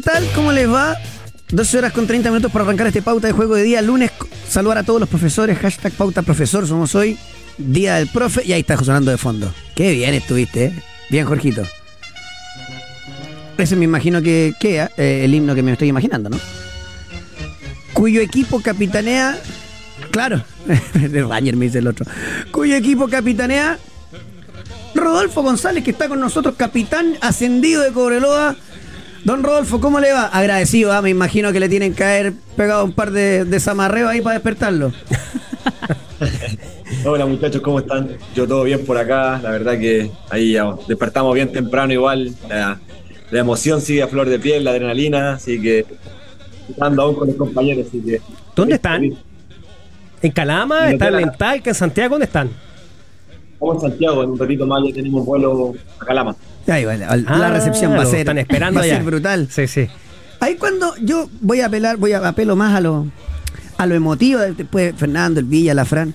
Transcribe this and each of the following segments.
¿qué tal? ¿Cómo les va? 12 horas con 30 minutos para arrancar este pauta de juego de día lunes. Saludar a todos los profesores. Hashtag pauta profesor. Somos hoy. Día del profe. Y ahí está sonando de fondo. Qué bien estuviste, ¿eh? Bien, Jorgito. Ese me imagino que queda eh, el himno que me estoy imaginando, ¿no? Cuyo equipo capitanea. Claro, de Ranger me dice el otro. Cuyo equipo capitanea. Rodolfo González, que está con nosotros, capitán ascendido de Cobreloa. Don Rodolfo, ¿cómo le va? Agradecido, ¿ah? me imagino que le tienen que caer pegado un par de, de zamarreos ahí para despertarlo. Hola muchachos, ¿cómo están? Yo todo bien por acá, la verdad que ahí ya despertamos bien temprano igual, la, la emoción sigue a flor de piel, la adrenalina, así que estando aún con los compañeros, así que... ¿Dónde están? ¿En Calama? ¿Están en Talca? ¿En Santiago? ¿Dónde están? Estamos en Santiago, en un ratito más ya tenemos vuelo a Calama. Ahí va, la, la Ah, recepción va a ser, están esperando va a allá. ser brutal. Sí, sí. Ahí cuando yo voy a apelar, voy a apelo más a lo, a lo emotivo, después Fernando, el Villa, la Fran.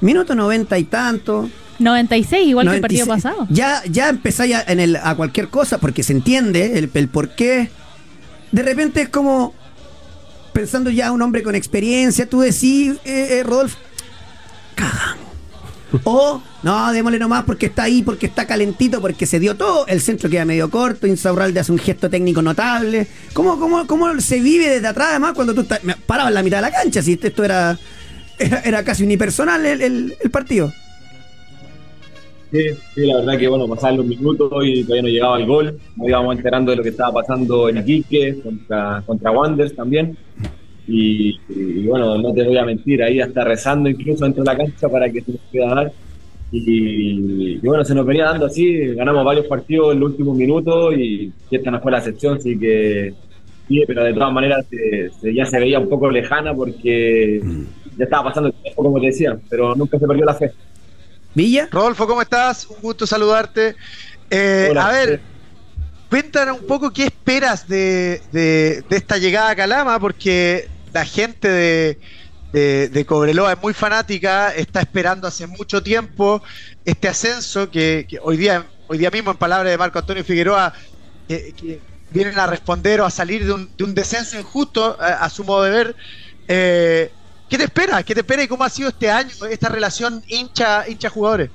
Minuto noventa y tanto. 96, igual que el 96. partido pasado. Ya, ya empezáis a, en el, a cualquier cosa, porque se entiende el, el por qué. De repente es como, pensando ya un hombre con experiencia, tú decís, eh, eh, Rodolfo, cagamos. O, no, démosle nomás porque está ahí, porque está calentito, porque se dio todo. El centro queda medio corto, Insaurralde hace un gesto técnico notable. ¿Cómo, cómo, cómo se vive desde atrás, además, cuando tú estás parado en la mitad de la cancha? Si esto era, era, era casi unipersonal el, el, partido. Sí, la verdad que bueno, pasaban los minutos y todavía no llegaba el gol. Nos íbamos enterando de lo que estaba pasando en Iquique contra, contra también. Y, y, bueno, no te voy a mentir, ahí hasta rezando incluso dentro de la cancha para que se nos pueda dar. Y, y bueno, se nos venía dando así, ganamos varios partidos en los últimos minutos y, y esta no fue la excepción, así que sí, pero de todas maneras se- se- ya se veía un poco lejana porque ya estaba pasando el tiempo, como te decía, pero nunca se perdió la fe. Villa. Rodolfo, ¿cómo estás? Un gusto saludarte. Eh, Hola. a ver, cuéntanos un poco qué esperas de, de- de esta llegada a Calama, porque la gente de, Cobreloa es muy fanática, está esperando hace mucho tiempo este ascenso que, hoy día hoy día mismo, en palabras de Marco Antonio Figueroa, que, vienen a responder o a salir de un, de un descenso injusto, a, su modo de ver. Eh, ¿Qué te espera? ¿Qué te espera y cómo ha sido este año esta relación hincha hincha jugadores?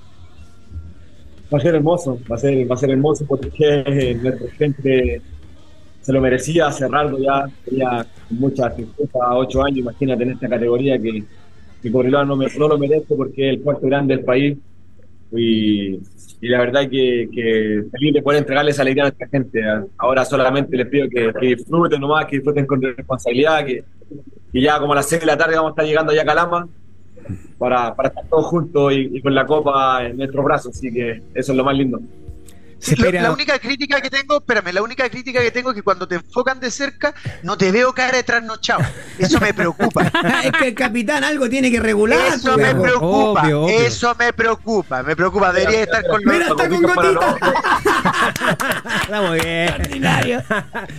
Va a ser hermoso, va a ser, va a ser hermoso porque nuestra gente se lo merecía cerrarlo ya, tenía mucha tristeza, ocho años, imagínate en esta categoría que, que Cobreloa no, me- no lo merece porque es el cuarto grande del país y, y la verdad que, que feliz de poder entregarles alegría a nuestra gente. Ahora solamente les pido que, que disfruten nomás, que disfruten con responsabilidad, que, que ya como a las seis de la tarde vamos a estar llegando allá a Calama para, para estar todos juntos y, y con la copa en nuestros brazos, así que eso es lo más lindo. Se Lo- espera- La única crítica que tengo, espérame, la única crítica que tengo es que cuando te enfocan de cerca no te veo cara de trasnochado. Eso me preocupa. es que el capitán algo tiene que regular. Eso pues, me preocupa. obvio, obvio. Eso me preocupa. Me preocupa. Debería estar con los. Mira, está con gotita. Está muy bien.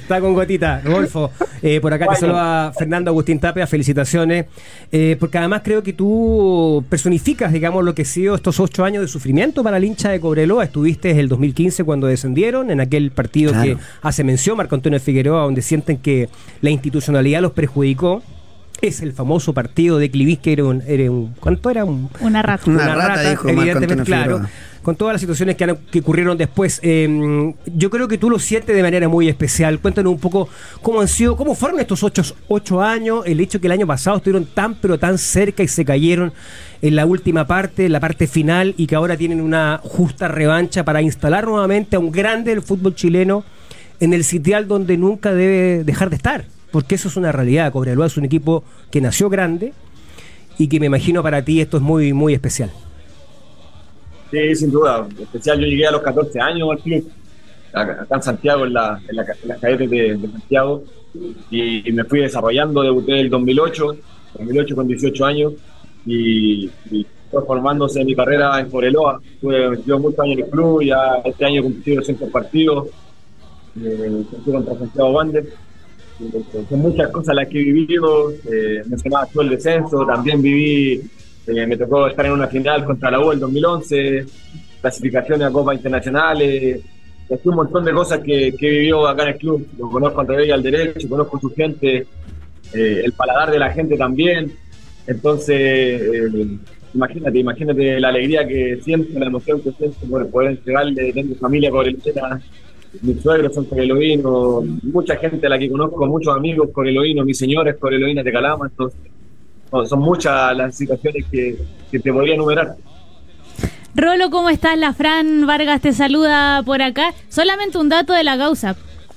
Está con gotita. Rodolfo, eh, por acá te saluda Fernando Agustín Tapia, felicitaciones. Eh, porque además creo que tú personificas, digamos, lo que ha sido estos ocho años de sufrimiento para el hincha de Cobreloa. Estuviste en el 2015 cuando descendieron, en aquel partido Claro. que hace mención Marco Antonio Figueroa, donde sienten que la institucionalidad los perjudicó. Es el famoso partido de Clivis, que era un, era un- ¿Cuánto era? Un, Una rata. Una rata, dijo Marco evidentemente, claro. Figueroa. Con todas las situaciones que, han- que ocurrieron después, eh, yo creo que tú lo sientes de manera muy especial. Cuéntanos un poco cómo han sido, cómo fueron estos ocho, ocho años, el hecho que el año pasado estuvieron tan pero tan cerca y se cayeron en la última parte, en la parte final, y que ahora tienen una justa revancha para instalar nuevamente a un grande del fútbol chileno en el sitial donde nunca debe dejar de estar. Porque eso es una realidad. Cobreloa es un equipo que nació grande y que me imagino para ti esto es muy, muy especial. Sí, sin duda. En especial yo llegué a los 14 años al club, acá en Santiago, en, la, en, la- en las cadetes de, Santiago, y, me fui desarrollando, debuté en el 2008, 2008 con 18 años, y, y formándose mi carrera en Coreloa. Tuve metido muchos años en el club, ya este año he cumplido 200 partidos, eh, contra Santiago Wander. Eh, Son muchas cosas las que he vivido. Eh, mencionabas tú el descenso, también viví, eh, me tocó estar en una final contra la U el 2011, clasificaciones a Copas Internacionales, un montón de cosas que, que vivió acá en el club. Lo conozco al revés y al derecho, conozco su gente, eh, el paladar de la gente también. Entonces, eh, imagínate, imagínate la alegría que siento, la emoción que siento por poder entregarle, tengo familia corelonera, mis suegros son corelovinos, mucha gente a la que conozco, muchos amigos corelovinos, mis señores corelovinas de Calama, entonces no, son muchas las situaciones que, que te podría enumerar. Rolo, ¿cómo estás? La Fran Vargas te saluda por acá. Solamente un dato de la causa.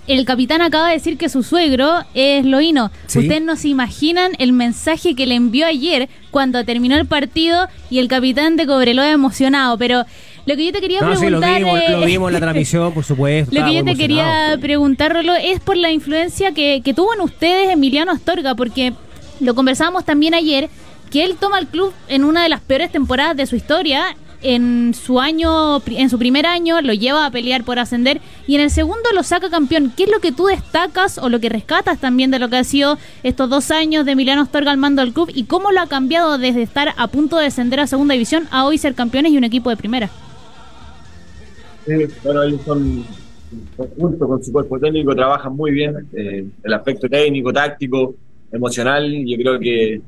El capitán acaba de decir que su suegro es Loíno. Sí. Ustedes no se imaginan el mensaje que le envió ayer cuando terminó el partido y el capitán de Cobreloa emocionado. Pero lo que yo te quería No, sí, lo preguntar. vimos, lo vimos en la transmisión, por supuesto. Lo que yo te quería preguntar, Rolo, es por la influencia que, que tuvo en ustedes Emiliano Astorga, porque lo conversábamos también ayer, que él toma el club en una de las peores temporadas de su historia. En su año, en su primer año, lo lleva a pelear por ascender y en el segundo lo saca campeón. ¿Qué es lo que tú destacas o lo que rescatas también de lo que ha sido estos dos años de Emiliano Astorga al mando del club y cómo lo ha cambiado desde estar a punto de descender a segunda división a hoy ser campeones y un equipo de primera? Sí, bueno, ellos son, junto con su cuerpo técnico, trabajan muy bien. eh, el aspecto técnico, táctico, emocional, yo creo que,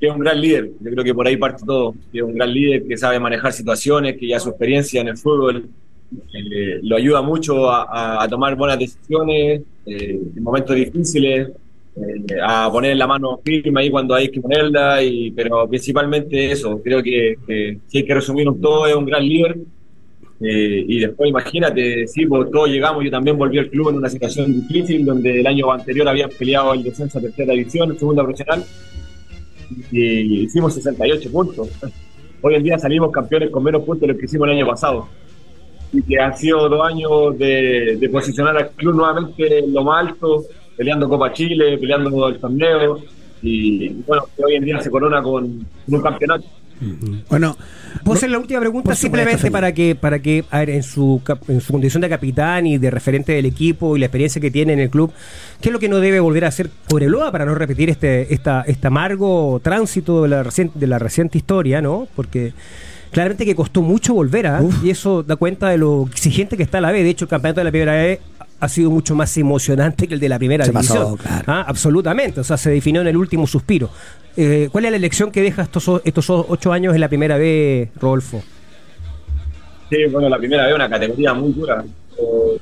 que es un gran líder. Yo creo que por ahí parte todo. Que es un gran líder que sabe manejar situaciones, que ya su experiencia en el fútbol eh, lo ayuda mucho a, a- tomar buenas decisiones eh, en momentos difíciles. eh, a poner la mano firme ahí cuando hay que ponerla, y, pero principalmente eso, creo que, que si hay que resumir un todo, es un gran líder, eh, y después imagínate, sí, todos llegamos, yo también volví al club en una situación difícil, donde el año anterior habían peleado el descenso a tercera división, segunda profesional, y hicimos 68 puntos. Hoy en día salimos campeones con menos puntos de lo que hicimos el año pasado. Y que han sido dos años de, posicionar al club nuevamente en lo más alto, peleando Copa Chile, peleando el torneo, y bueno, que hoy en día se corona con un campeonato. Bueno, ¿Puedo hacer la última pregunta? Simplemente para que, para que, a ver, en su, en su condición de capitán y de referente del equipo y la experiencia que tiene en el club, ¿qué es lo que no debe volver a hacer Cobreloa para no repetir este, esta, este amargo tránsito de la, reciente, de la reciente historia, ¿no? Porque claramente que costó mucho volver a, Uf. y eso da cuenta de lo exigente que está la B. De hecho, el campeonato de la primera B ha sido mucho más emocionante que el de la primera Se división. pasó, claro. Ah, absolutamente, o sea, se definió en el último suspiro. Eh, ¿Cuál es la elección que deja estos, estos ocho años en la primera B, Rodolfo? Sí, bueno, la primera vez una categoría muy dura. Eh,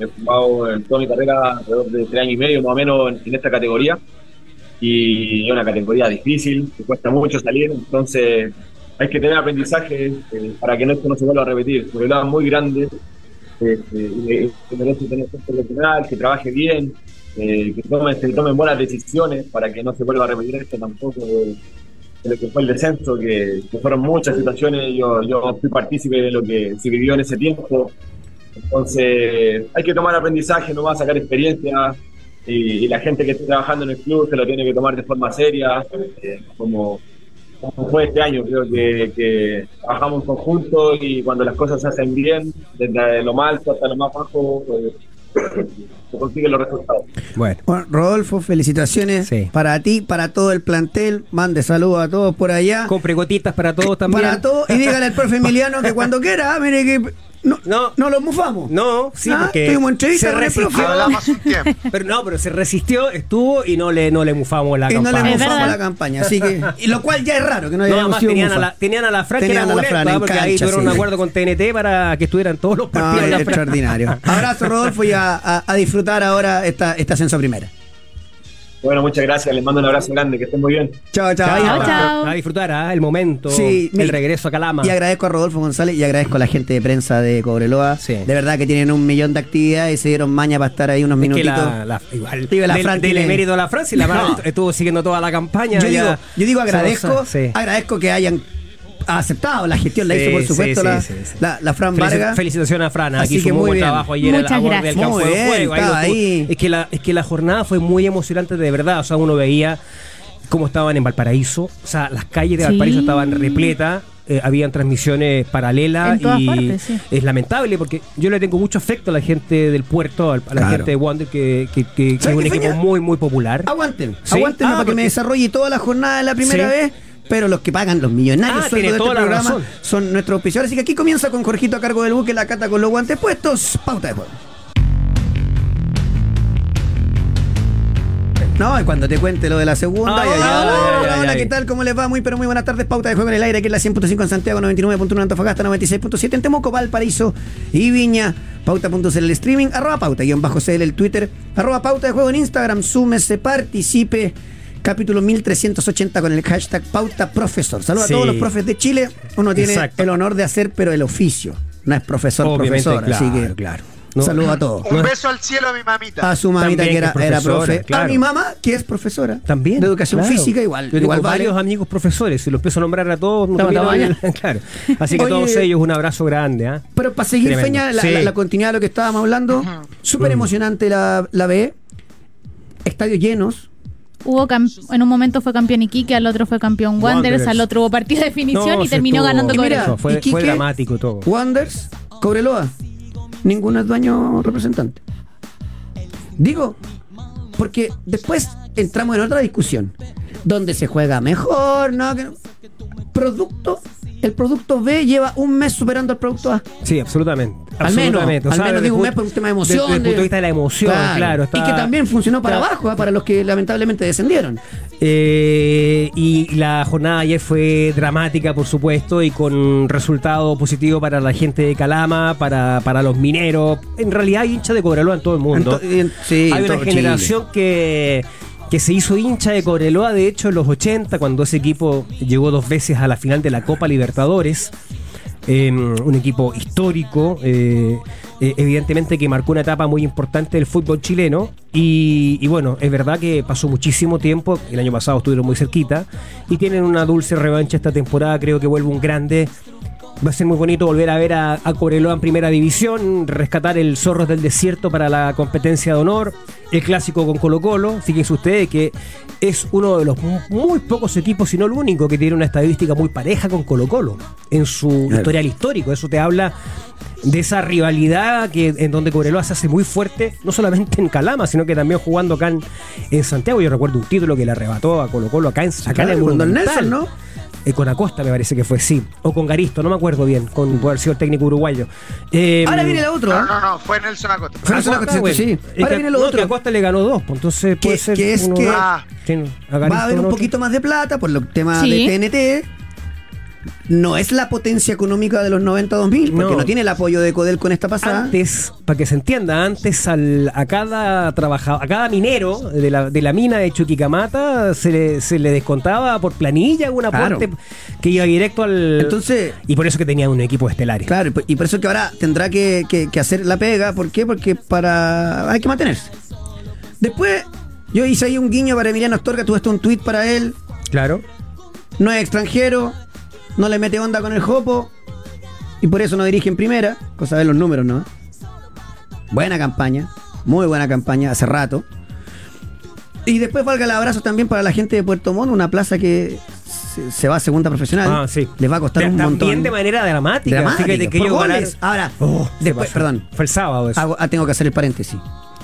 he jugado en toda mi carrera alrededor de tres años y medio más o menos en, en esta categoría y es una categoría difícil, que cuesta mucho salir, entonces hay que tener aprendizaje eh, para que no- esto no se vuelva a repetir. Porque es muy grande, eh, eh, que merece tener gente profesional, que trabaje bien, eh, que tomen, se tomen buenas decisiones para que no se vuelva a repetir esto tampoco de, lo que fue el descenso, que, fueron muchas situaciones, yo, yo fui partícipe de lo que se vivió en ese tiempo. Entonces, hay que tomar aprendizaje, no va a sacar experiencia, y, y la gente que esté trabajando en el club se lo tiene que tomar de forma seria, como, como fue este año. Creo que, que trabajamos en conjunto y cuando las cosas se hacen bien, desde lo más alto hasta lo más bajo, pues, se consiguen los resultados. Bueno. Bueno, Rodolfo, felicitaciones Sí. para ti, para todo el plantel. Mande saludos a todos por allá. Compre gotitas para todos también. Para todos. Y dígale al profe Emiliano que cuando quiera, ah, mire que no, No. no, lo mufamos. No, sí, Ah, porque tuvimos entrevista se resistió. Pero no, pero se resistió, estuvo y no le, no le mufamos la y no le campaña. Mufamos la campaña. Así que, y lo cual ya es raro que no No, hayamos además sido tenían a, la, tenían a la Fran que Tenían era a la molesta, Fran en porque ahí tuvieron sí. un acuerdo con TNT para que estuvieran todos los No, partidos. de la Fran. extraordinario. Abrazo, Rodolfo, y a, a- a disfrutar ahora esta, este ascenso primera. Bueno, muchas gracias, les mando un abrazo grande, que estén muy bien. Chao, chao. Chao, chao. A disfrutar ¿ah? el momento, Sí, el regreso a Calama. Y agradezco a Rodolfo González y agradezco a la gente de prensa de Cobreloa. Sí. De verdad que tienen un millón de actividades y se dieron maña para estar ahí unos Es que minutitos. la, la- igual, Digo, la del, Fran del emérito a la Francia y la No. estuvo siguiendo toda la campaña. yo, ya. digo, yo digo agradezco, Sí. agradezco que hayan aceptado la gestión, la Sí, hizo por supuesto sí, la, sí, sí. la, la Fran Felici- Vargas. Felicitaciones a Fran, Así aquí hizo que muy buen bien. trabajo ayer Muchas a la borde del gracias. campo Muy de bien, juego. Ahí. Es, que la, es que la jornada fue muy emocionante de verdad. O sea, uno veía cómo estaban en Valparaíso. O sea, las calles de Sí. Valparaíso estaban repletas. eh, habían transmisiones paralelas y partes, sí. es lamentable porque yo le tengo mucho afecto a la gente del puerto, a la Claro. gente de Wander que, que- que- que es ¿Sabes un equipo Feña? muy muy popular. Aguanten, Sí. aguanten Ah, para que me desarrolle toda la jornada de la primera Sí. vez. Pero los que pagan los millonarios Ah, sueldos tiene de toda este la programa razón. son nuestros auspiciadores. Así que aquí comienza con Jorgito a cargo del buque, la cata con los guantes puestos. Pauta de juego. No, y cuando te cuente lo de la segunda. Hola, ay, hola, ay. ¿qué tal? ¿Cómo les va? Muy, pero muy buenas tardes. Pauta de juego en el aire, aquí en la 100.5 en Santiago, 99.1 en Antofagasta, 96.7 en Temuco, Valparaíso y Viña. Pauta.cl el streaming, arroba pauta, guion bajo CL el Twitter, arroba pauta de juego en Instagram, súmese, participe. Capítulo 1380 con el hashtag pauta profesor. Saludos Sí. a todos los profes de Chile. Uno tiene Exacto. el honor de hacer, pero el oficio. No es profesor, Obviamente, profesor. así claro, que claro. No. saludos a todos. Un beso al cielo a mi mamita. A su mamita También que era, que era. A mi mamá que es profesora. También. De educación claro. física igual. Yo tengo igual vale. varios amigos profesores, si los empiezo a nombrar a todos, termino- mañana. claro. Así que Oye, todos ellos un abrazo grande, ¿ah? Pero para seguir, Tremendo. Feña, la, Sí. la- la continuidad de lo que estábamos hablando, súper emocionante la, la B. Estadios llenos. Hubo en un momento fue campeón Iquique, al otro fue campeón Wanderers, Wanderers. al otro hubo partido de definición No, y terminó estuvo- ganando Cobreloa. fue, Iquique- fue dramático todo. Wanders, Cobreloa. Ninguno es dueño representante. Digo, porque después entramos en otra discusión. Donde se juega mejor, ¿no? Que no. Producto, el producto B lleva un mes superando al producto A. Sí, absolutamente. Al menos, absolutamente. al menos digo un mes por un tema de emoción. Desde el punto de vista de la emoción, claro. Y que también funcionó para abajo, ¿ah? para los que lamentablemente descendieron. Eh, y la jornada ayer fue dramática, por supuesto, y con resultado positivo para la gente de Calama, para, para los mineros. En realidad hay hinchas de Cobreloa en todo el mundo. En- sí, hay en una generación que, que se hizo hincha de Cobreloa, de hecho, en los 80, cuando ese equipo llegó dos veces a la final de la Copa Libertadores. Eh, un equipo histórico, eh, eh, evidentemente que marcó una etapa muy importante del fútbol chileno y, y bueno, es verdad que pasó muchísimo tiempo, el año pasado estuvieron muy cerquita y tienen una dulce revancha esta temporada, creo que vuelve un grande. Va a ser muy bonito volver a ver a, a Cobreloa en primera división, rescatar el Zorros del Desierto para la competencia de honor, el clásico con Colo Colo. Fíjense ustedes que es uno de los mu- muy pocos equipos, si no el único, que tiene una estadística muy pareja con Colo Colo en su historial histórico. Eso te habla de esa rivalidad que en donde Cobreloa se hace muy fuerte, no solamente en Calama, sino que también jugando acá en, en Santiago. Yo recuerdo un título que le arrebató a Colo Colo acá en, acá en el Claro, con Don Monumental. Nelson, ¿no? Eh, con Acosta me parece que fue, sí. O con Garisto, no me acuerdo bien, con puede haber sido el técnico uruguayo. Eh, Ahora viene la otra. No, no, no, fue Nelson Acosta. Fue Nelson Acosta, Acosta, sí. Es Ahora que- viene lo no, otro. que Acosta le ganó dos, pues entonces puede Que- ser. que es uno- que- Ah. Sí, a Va a haber un poquito más de plata por los temas Sí. de TNT. No es la potencia económica de los 90-2000, porque no. No. tiene el apoyo de Codel con esta pasada. Antes, para que se entienda, antes al, a cada trabajador, a cada minero de la, de la mina de Chuquicamata se le, se le descontaba por planilla un Claro. aporte que iba directo al. Entonces, y por eso que tenía un equipo estelar. claro, y por eso que ahora tendrá que, que- que hacer la pega. ¿Por qué? Porque para hay que mantenerse. Después, yo hice ahí un guiño para Emiliano Astorga, tuve hasta un tweet para él. Claro. No es extranjero, no le mete onda con el Jopo y por eso no dirige en primera, cosa de los números, ¿no? Buena campaña, muy buena campaña hace rato. Y después valga el abrazo también para la gente de Puerto Montt, una plaza que se, va a segunda profesional. Ah, sí. Les va a costar Ta- un También montón. de manera dramática. Dramática, que por goles. ganaron- Ahora, Oh, después, perdón. Fue el sábado eso. Hago- ah, tengo que hacer el paréntesis.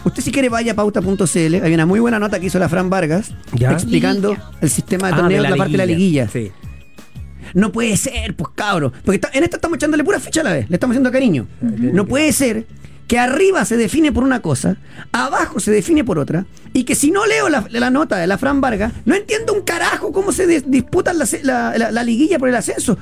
Usted si quiere vaya a pauta.cl, hay una muy buena nota que hizo la Fran Vargas ¿Ya? explicando Liguilla. el sistema de Ah, torneo, la, parte de la liguilla. Sí. No puede ser, pues cabro. Porque está- en esta estamos echándole pura ficha a la vez. Le estamos haciendo cariño. No puede ser que arriba se define por una cosa, abajo se define por otra, y que si no leo la, la nota de la Fran Vargas, no entiendo un carajo cómo se dis- disputan la, la- la- la liguilla por el ascenso.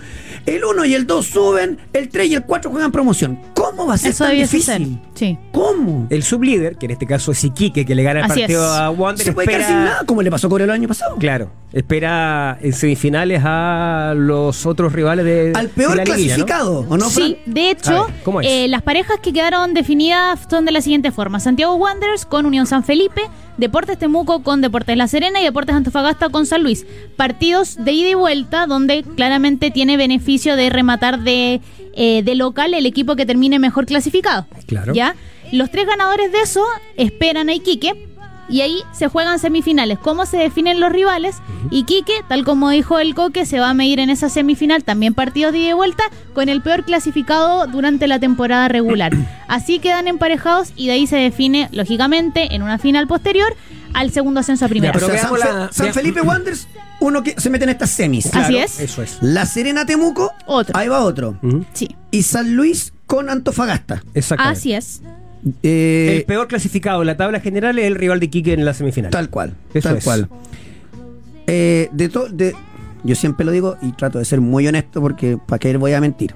El 1 y el 2 suben, el 3 y el 4 juegan promoción. ¿Cómo va a ser Eso tan ser. difícil? Sí. ¿Cómo? El sublíder, que en este caso es Iquique, que le gana el Así partido es. a Wander, Se puede quedar espera- sin nada, como le pasó a Corea el año pasado. Claro, espera en semifinales a los otros rivales de Al de peor la liguilla, ¿no? clasificado, ¿o no, Fran? Sí, de hecho, ver, ¿cómo es? eh, las parejas que quedaron definidas son de la siguiente forma: Santiago Wanderers con Unión San Felipe, Deportes Temuco con Deportes La Serena y Deportes Antofagasta con San Luis. Partidos de ida y vuelta donde claramente tiene beneficio de rematar de, eh, de local el equipo que termine mejor clasificado. Claro. ¿Ya? Los tres ganadores de eso esperan a Iquique. Y ahí se juegan semifinales. ¿Cómo se definen los rivales? Iquique, tal como dijo el Coque, se va a medir en esa semifinal, también partidos de ida y vuelta, con el peor clasificado durante la temporada regular. Así quedan emparejados y de ahí se define, lógicamente, en una final posterior, al segundo ascenso a primera. pero O sea, San, la- San vea- Felipe Wanderers uno que se mete en estas semis. Así es. Eso es. La Serena Temuco, Otro. ahí va otro. Sí. Y San Luis con Antofagasta. Exactamente. Así es. Eh, El peor clasificado en la tabla general es el rival de Quique en la semifinal. Tal cual, Eso tal es. cual. Eh, de to- de, yo siempre lo digo y trato de ser muy honesto porque para qué voy a mentir.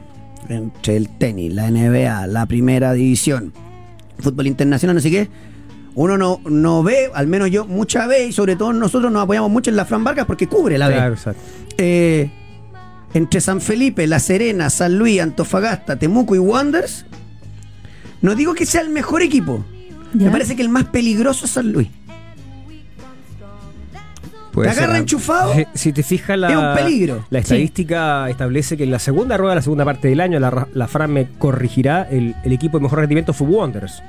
Entre el tenis, la NBA, la primera división, fútbol internacional, no sé qué, uno no, no ve, al menos yo, mucha vez, y sobre todo nosotros nos apoyamos mucho en la Fran Vargas porque cubre la Claro, vez. exacto. Eh, entre San Felipe, La Serena, San Luis, Antofagasta, Temuco y Wanderers, no digo que sea el mejor equipo. Ya. Me parece que el más peligroso es San Luis. Puede Te agarra ser, enchufado, Si- Si te fijas, la, es un peligro. la estadística establece que en la segunda rueda, la segunda parte del año, la, la Fran me corregirá, el, el equipo de mejor rendimiento fue Wanderers.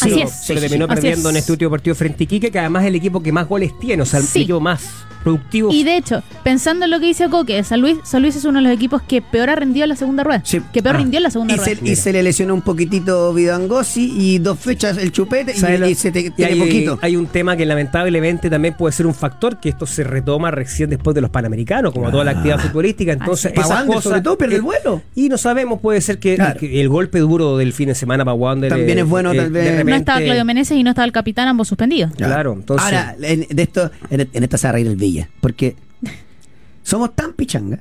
Así Pero- es. Pero terminó perdiendo es. en este último partido frente a Iquique, que además es el equipo que más goles tiene, o sea, el Sí. equipo más productivo. Y de hecho, pensando en lo que dice Coque, San Luis, San Luis es uno de los equipos que peor ha rendido en la segunda rueda. Sí. Que peor Ah. rindió en la segunda y rueda. se, y se le lesionó un poquitito Vidangosi y dos fechas el chupete y, ¿Sabes lo- y se te, y tiene hay, poquito. hay un tema que lamentablemente también puede ser un factor, que esto se retoma recién después de los Panamericanos, como toda la actividad futbolística. Entonces, esas Wander, cosas- sobre todo, pierde el vuelo. Y no sabemos, puede ser que, Claro. que el golpe duro del fin de semana para Wander También es bueno, eh, tal de vez. No estaba Claudio Meneses y no estaba el capitán, ambos suspendidos. Claro, entonces. Ahora, en, de esto, en, en esta se va a reír el Villa, porque somos tan pichanga.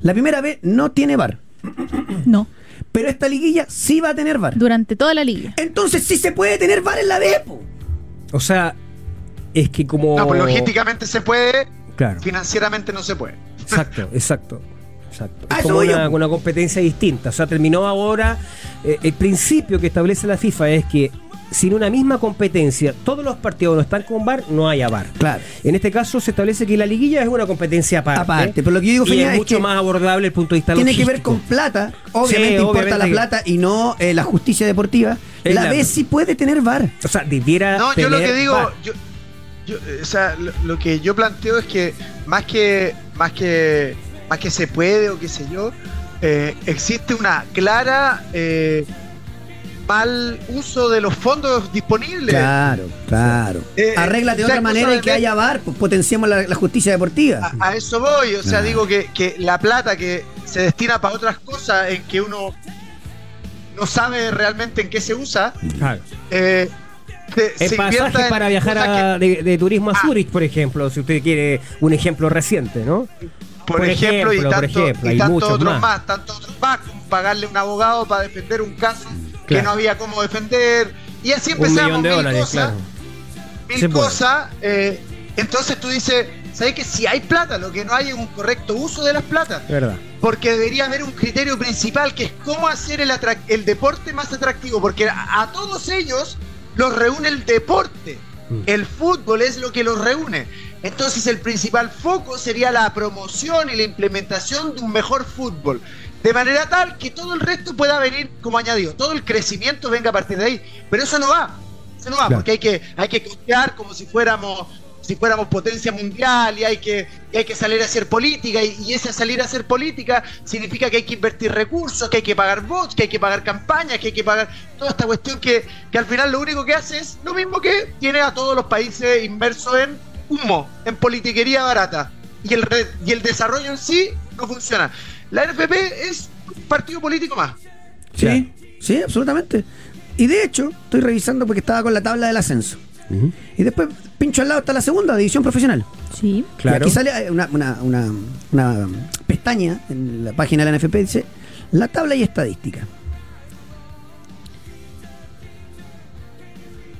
La primera vez no tiene bar, No. pero esta liguilla sí va a tener bar. Durante toda la liga. Entonces sí se puede tener bar en la B, po. o sea, es que como. No, pues logísticamente se puede, Claro. financieramente no se puede. Exacto, exacto. Exacto. A Es como una, competencia distinta. O sea, terminó ahora. eh, el principio que establece la FIFA es que sin una misma competencia, todos los partidos no están con VAR, no haya VAR. Claro. En este caso se establece que la liguilla es una competencia aparte. Aparte, pero lo que yo digo, y es es mucho que más abordable el punto de vista Tiene que ver con plata. Obviamente Sí, importa obviamente la que- plata y no eh, la justicia deportiva. Es La B sí puede tener bar. O sea, debiera. No, yo lo que digo, VAR. yo, yo, o sea, lo, lo que yo planteo es que más que más que más que se puede o qué sé yo, eh, existe una clara eh, mal uso de los fondos disponibles. Claro, claro. Eh, Arréglate de otra manera y que haya bar, pues potenciamos la, la justicia deportiva. A, a eso voy, o sea, Ah. digo que, que la plata que se destina para otras cosas en que uno no sabe realmente en qué se usa, Claro. eh, se- El se pasaje para viajar de turismo a Ah. Zurich, por ejemplo, si usted quiere un ejemplo reciente, ¿no? Que, por, por ejemplo, y por tanto, ejemplo, y muchos otros más. más. tantos otros más, como pagarle un abogado para defender un caso que Claro. no había cómo defender, y así Un empezamos millón de mil dólares, cosas, claro. mil Se puede. cosas, eh, entonces tú dices, ¿sabes que si hay plata, lo que no hay es un correcto uso de las platas? ¿Verdad? Porque debería haber un criterio principal que es cómo hacer el, el deporte más atractivo, porque a, a todos ellos los reúne el deporte. Mm. El fútbol es lo que los reúne. Entonces el principal foco sería la promoción y la implementación de un mejor fútbol. De manera tal que todo el resto pueda venir como añadido. Todo el crecimiento venga a partir de ahí. Pero eso no va. Eso no va, Claro. porque hay que, hay que costear como si fuéramos si fuéramos potencia mundial y hay que, y hay que salir a hacer política y, y ese salir a hacer política significa que hay que invertir recursos, que hay que pagar bots, que hay que pagar campañas, que hay que pagar toda esta cuestión que, que al final lo único que hace es lo mismo que tiene a todos los países inmersos en humo, en politiquería barata y el, re- y el desarrollo en sí no funciona. La NFP es un partido político más. Sí, sí, absolutamente. Y de hecho, estoy revisando porque estaba con la tabla del ascenso. Y después, pincho al lado está la segunda división profesional. Sí. Claro. Y aquí sale eh, una, una- una- una pestaña en la página de la NFP, dice la tabla y estadística.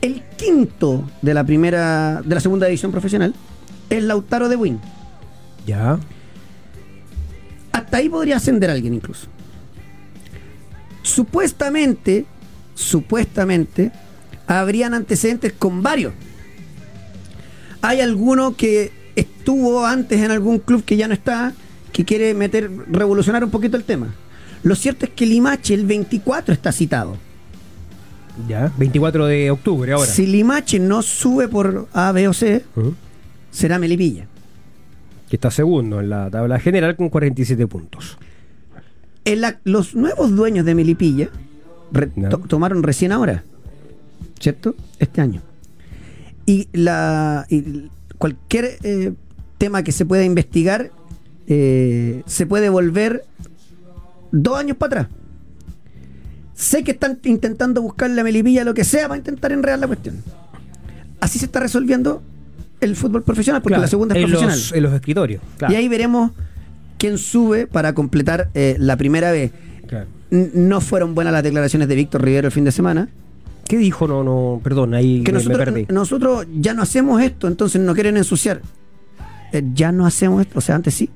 El quinto de la primera, de la segunda división profesional es Lautaro de Win. Ya. Hasta ahí podría ascender alguien incluso. Supuestamente, supuestamente, habrían antecedentes con varios. Hay alguno que estuvo antes en algún club que ya no está, que quiere meter, revolucionar un poquito el tema. Lo cierto es que Limache el 24 está citado. Ya. 24 de octubre ahora. Si Limache no sube por A, B o C, será Melipilla. Que está segundo en la tabla general con 47 puntos. En la- los nuevos dueños de Melipilla re- Ya. to- tomaron recién ahora, ¿cierto? Este año. Y la y cualquier eh, tema que se puede investigar, eh, se puede volver dos años para atrás. Sé que están intentando buscar la melipilla, lo que sea, para intentar enredar la cuestión. Así se está resolviendo el fútbol profesional, porque Claro, la segunda es en profesional. Los, en los escritorios. claro. Y ahí veremos quién sube para completar eh, la primera vez. Claro. No fueron buenas las declaraciones de Víctor Rivero el fin de semana. ¿Qué dijo? No, no, perdón, ahí Que me- me nosotros, perdí. nosotros ya no hacemos esto, entonces no quieren ensuciar. Eh, ya no hacemos esto, o sea, antes sí.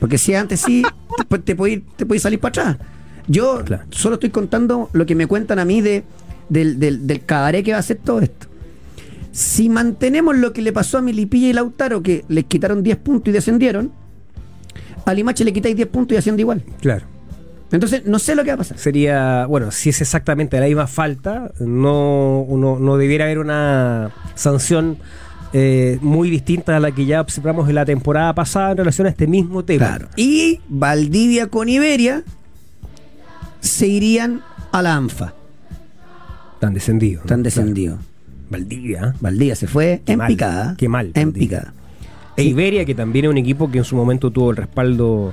Porque si antes sí, te, te ir- te salir para atrás. Yo Claro. solo estoy contando lo que me cuentan a mí de, del, del, del cabaret que va a hacer todo esto. Si mantenemos lo que le pasó a Milipilla y Lautaro, que les quitaron 10 puntos y descendieron, a Limache le quitáis 10 puntos y asciende igual. Claro. Entonces, no sé lo que va a pasar. Sería, bueno, si es exactamente la misma falta, no, no, no debiera haber una sanción eh, muy distinta a la que ya observamos en la temporada pasada en relación a este mismo tema. Claro. Y Valdivia con Iberia se irían a la ANFA. Tan descendido. ¿no? Están descendidos. Claro. Valdivia. Valdivia se fue Qué en mal, picada. qué mal, En Valdivia. picada. E Iberia, que también es un equipo que en su momento tuvo el respaldo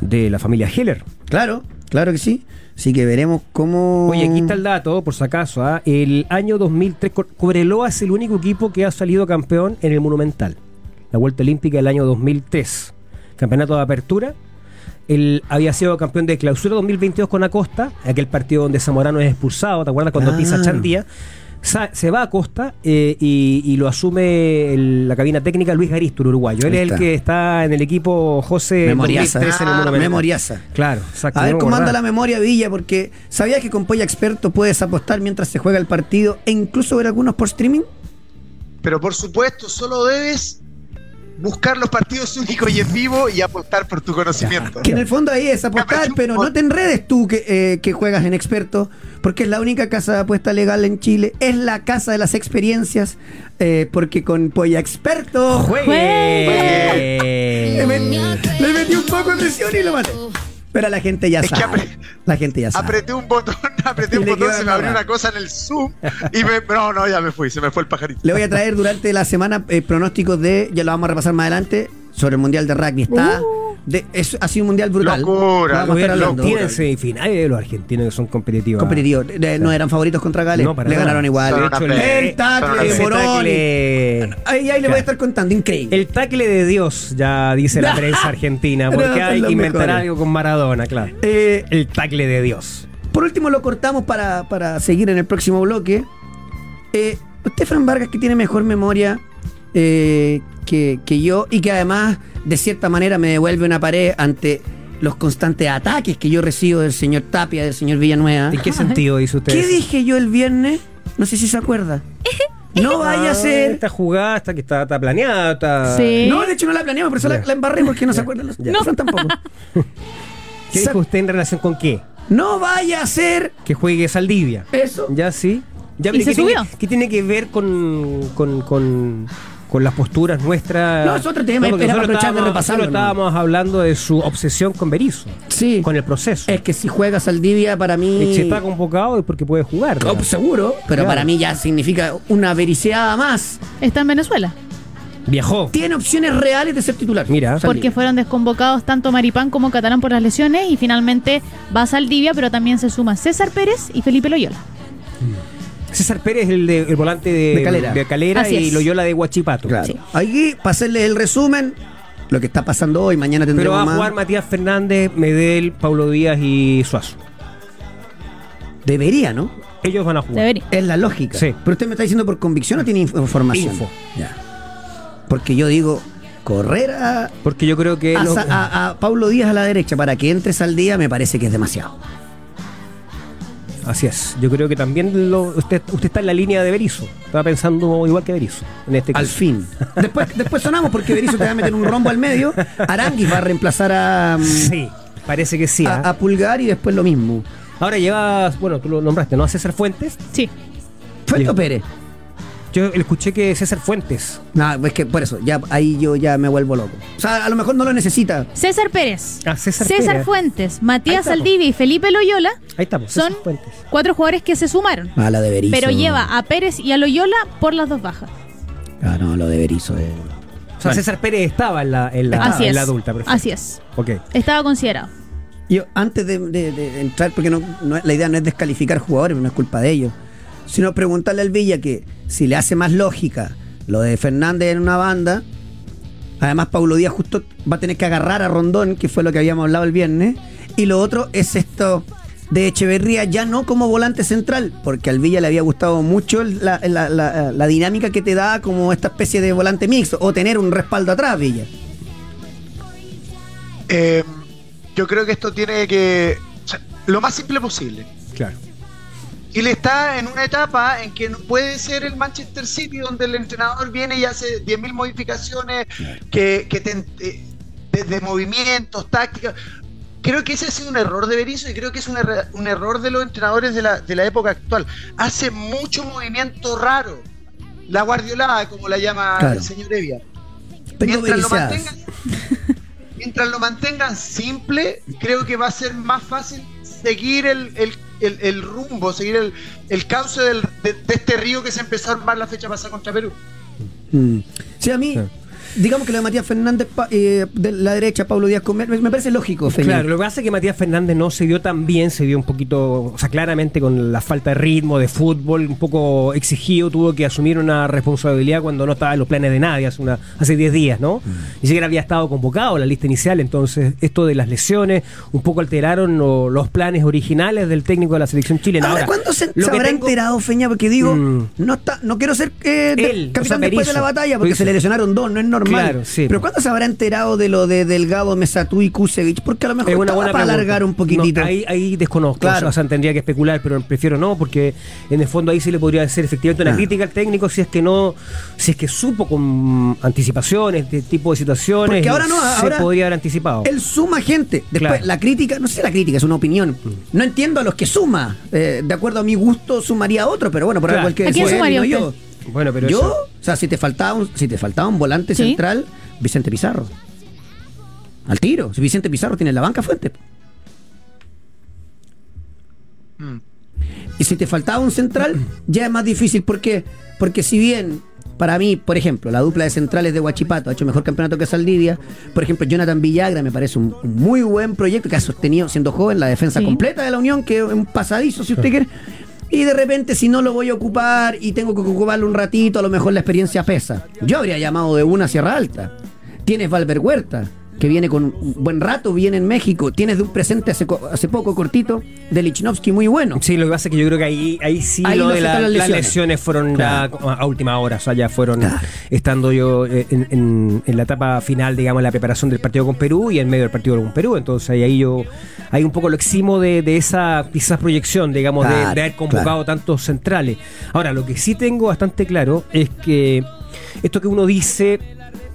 de la familia Heller. Claro, claro que sí. Así que veremos cómo. Oye, aquí está el dato, por si acaso. ¿ah? El año 2003, Co- Cobreloa es el único equipo que ha salido campeón en el Monumental. La Vuelta Olímpica del año 2003. Campeonato de apertura. Él había sido campeón de clausura 2022 con Acosta, aquel partido donde Zamorano es expulsado, ¿te acuerdas? Cuando pisa Claro. Chandía. Se va a Acosta eh, y, y lo asume el- la cabina técnica Luis Garisto, el uruguayo. Él es el que está en el equipo José Memoriaza. 2003 en el Ah. Memoriaza. Claro, exacto. A ver no cómo anda la memoria Villa, porque ¿sabías que con Polla Experto puedes apostar mientras se juega el partido e incluso ver algunos por streaming? Pero por supuesto, solo debes buscar los partidos únicos y en vivo y apostar por tu conocimiento. Que en el fondo ahí es apostar, pero no te enredes tú que, eh, que juegas en experto, porque es la única casa de apuesta legal en Chile, es la casa de las experiencias, eh, porque con Polla Experto ¡Juegue! le, met- le metí un poco de presión y lo maté. Pero la gente ya Es sabe. La gente ya sabe. Apreté un botón, apreté un botón, se me abrió una cosa en el Zoom y me. No, no, ya me fui, se me fue el pajarito. Le voy a traer durante la semana eh, pronósticos de, ya lo vamos a repasar más adelante, sobre el Mundial de Rugby. Está, de, es, ha sido un Mundial brutal. Locura, tienen semifinales los argentinos que son competitivos. competitivo. De- no eran favoritos contra Gales. No, para le nada. ganaron igual. De hecho, pena. el tackle de tackle- Ahí, ahí le voy a estar contando, increíble. El tackle de Dios, ya dice la prensa argentina, No, porque son hay que inventar mejores. algo con Maradona, claro. Eh, El tackle de Dios. por último, lo cortamos para, para seguir en el próximo bloque. Eh, usted, Fran Vargas, que tiene mejor memoria eh, que, que yo y que además, de cierta manera, me devuelve una pared ante los constantes ataques que yo recibo del señor Tapia, del señor Villanueva. ¿En qué sentido dice usted? ¿Qué eso? dije yo el viernes? No sé si se acuerda. No vaya a Ah, ser. Esta jugada está que está, está planeada. Está... Sí. No, de hecho no la planeamos, por eso la, la embarré porque no se acuerdan los. Ya. No, Fran tampoco. ¿Qué Sa- dijo usted en relación con qué? No vaya a ser Que juegue Saldivia. eso. Ya sí. Ya, Y se ¿qué tiene- subió. ¿Qué tiene que ver con, con, con, con las posturas nuestras? No, es otro tema, nosotros de repasarlo, nosotros ¿no? estábamos hablando de su obsesión con Berizzo, Sí. con el proceso. Es que si juega Saldivia, para mí. Y si está convocado es porque puede jugar. Oh, ¿no? seguro, pero Claro. para mí ya significa una vericeada más. Está en Venezuela. Viajó. Tiene opciones reales de ser titular. Mira. Saldivia. Porque fueron desconvocados tanto Maripán como Catalán por las lesiones y finalmente va Saldivia, pero también se suma César Pérez y Felipe Loyola. César Pérez, el, de- el volante de, De Calera. de Calera Así y es. Loyola de Huachipato. Claro. Sí. Aquí, para hacerles el resumen, lo que está pasando hoy, mañana Pero tendremos va a más. jugar Matías Fernández, Medel, Paulo Díaz y Suazo. Debería, ¿no? Ellos van a jugar. Debería. Es la lógica. Sí. Pero usted me está diciendo por convicción o tiene inf- información. Info. Ya. Porque yo digo, correr a, Porque yo creo que. a Paulo Díaz a la derecha para que entres al día me parece que es demasiado. Así es. Yo creo que también lo- usted, usted está en la línea de Berizzo. Estaba pensando igual que Berizzo. En este Al caso. fin. Después, después sonamos porque Berizzo te va a meter un rombo al medio. Aranguis va a reemplazar a, mm, Sí, parece que sí. a, ¿ah? a Pulgar y después lo mismo. Ahora llevas, bueno, tú lo nombraste, ¿no? A César Fuentes. Sí. Fuento Ya. Pérez. Yo escuché que César Fuentes. No, es que por eso, ya ahí yo ya me vuelvo loco. O sea, a lo mejor no lo necesita. César Pérez. Ah, César Pérez. Fuentes, Matías. Saldivia y Felipe Loyola Ahí estamos, son César Fuentes. cuatro jugadores que se sumaron. Ah, la de Berizzo. Pero lleva a Pérez y a Loyola por las dos bajas. Ah, no, lo de Berizzo es. O sea, César Pérez estaba en la, en la, Así en es. la adulta. perfecto. Así es. Ok. Estaba considerado. Yo, antes de, de- de entrar, porque no, la idea no es descalificar jugadores, no es culpa de ellos, sino preguntarle al Villa que si le hace más lógica lo de Fernández en una banda, además Paulo Díaz justo va a tener que agarrar a Rondón, que fue lo que habíamos hablado el viernes, y lo otro es esto de Echeverría ya no como volante central, porque al Villa le había gustado mucho la, la- la- la dinámica que te da como esta especie de volante mixto, o tener un respaldo atrás, Villa. Eh, yo creo que esto tiene que. o sea, lo más simple posible. Claro. Chile está en una etapa en que no puede ser el Manchester City donde el entrenador viene y hace 10.000 modificaciones que, que te- eh, desde movimientos, tácticas. Creo que ese ha sido un error de Berizzo y creo que es un, un error de los entrenadores de la, de la época actual. Hace mucho movimiento raro. La guardiolada, como la llama Claro. el señor Evia. Tengo Mientras lo, vericiadas. mantengan, mientras lo mantengan simple, creo que va a ser más fácil seguir el, el- el- el rumbo, seguir el, el cauce del- de, de este río que se empezó a armar la fecha pasada contra Perú. Mm. Sí, a mí, Sí. Digamos que lo de Matías Fernández pa- eh, de la derecha, Pablo Díaz Comer, me, me parece lógico, Feña. Claro, lo que pasa es que Matías Fernández no se dio tan bien, se dio un poquito, o sea, claramente con la falta de ritmo, de fútbol, un poco exigido, tuvo que asumir una responsabilidad cuando no estaba en los planes de nadie, hace, una, hace 10 días, ¿no? Ni siquiera había estado convocado en la lista inicial, entonces esto de las lesiones un poco alteraron lo- los planes originales del técnico de la selección chilena. Ahora, Ahora, ¿cuándo se, lo se habrá tengo- enterado, Feña? Porque digo, Mm. no está, no quiero ser eh, de- Él, o capitán sea, después de la batalla, porque se le lesionaron dos, no es normal. Claro, sí, Pero. ¿cuándo se habrá enterado de lo de Delgado, Mesatú y Kusevich? Porque a lo mejor Es una buena para pregunta. alargar un poquitito. No, ahí, ahí desconozco, Claro. o sea, tendría que especular, pero prefiero no, porque en el fondo ahí sí le podría hacer efectivamente una Ah. crítica al técnico si es que no, si es que supo con anticipaciones este tipo de situaciones. Porque ahora no, se ahora podría haber anticipado. Él suma gente. Después, Claro. la crítica, no sé la crítica, es una opinión. No entiendo a los que suma. Eh, de acuerdo a mi gusto, sumaría a otro, pero bueno, por Claro. algo el que ¿A quién él no yo. Bueno, pero yo, eso- o sea, si te faltaba un, si te faltaba un volante Sí. central, Vicente Pizarro. Al tiro. Si Vicente Pizarro tiene la banca fuente. Y si te faltaba un central, ya es más difícil. ¿Por qué? Porque si bien, para mí, por ejemplo, la dupla de centrales de Huachipato ha hecho mejor campeonato que Saldivia, por ejemplo, Jonathan Villagra me parece un, un muy buen proyecto que ha sostenido, siendo joven, la defensa Sí. completa de la Unión, que es un pasadizo, si usted quiere. Y de repente, si no lo voy a ocupar y tengo que ocuparlo un ratito, a lo mejor la experiencia pesa. Yo habría llamado de una a Sierra Alta. Tienes Valver Huerta, que viene con un buen rato, viene en México. Tienes de un presente hace, hace poco, cortito, de Lichnowsky muy bueno. Sí, lo que pasa es que yo creo que ahí, ahí sí Ahí lo de la- las las lesiones. fueron Claro. a última hora, o sea, ya fueron Claro. estando yo eh, en, en- en la etapa final, digamos, la preparación del partido con Perú y en medio del partido con Perú. Entonces ahí, ahí yo, hay un poco lo eximo de, de esa quizás proyección, digamos, de- Claro, de, haber convocado tantos centrales. Ahora, lo que sí tengo bastante claro es que esto que uno dice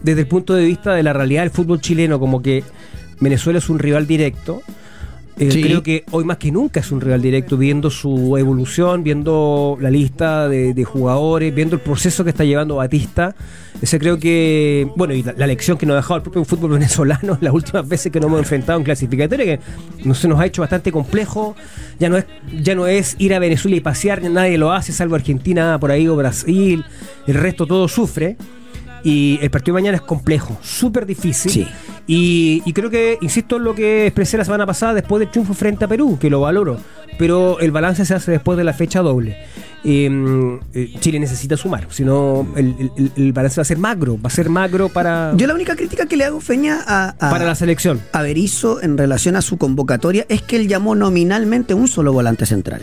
desde el punto de vista de la realidad del fútbol chileno, como que Venezuela es un rival directo. eh, Sí. Creo que hoy más que nunca es un rival directo, viendo su evolución, viendo la lista de, de jugadores, viendo el proceso que está llevando Batista. Ese creo que, bueno, y la, la lección que nos ha dejado el propio fútbol venezolano las últimas veces que nos hemos enfrentado en clasificatoria, que no se nos ha hecho bastante complejo. Ya no es, ya no es ir a Venezuela y pasear, nadie lo hace, salvo Argentina por ahí o Brasil. El resto todo sufre. Y el partido de mañana es complejo, súper difícil. Sí. Y, y creo que, insisto en lo que expresé la semana pasada después del triunfo frente a Perú, que lo valoro. Pero el balance se hace después de la fecha doble. Eh, eh, Chile necesita sumar, si no el, el- el balance va a ser magro, va a ser magro para, Yo la única crítica que le hago, Feña, a, a, para la selección. a Berizzo en relación a su convocatoria es que él llamó nominalmente un solo volante central,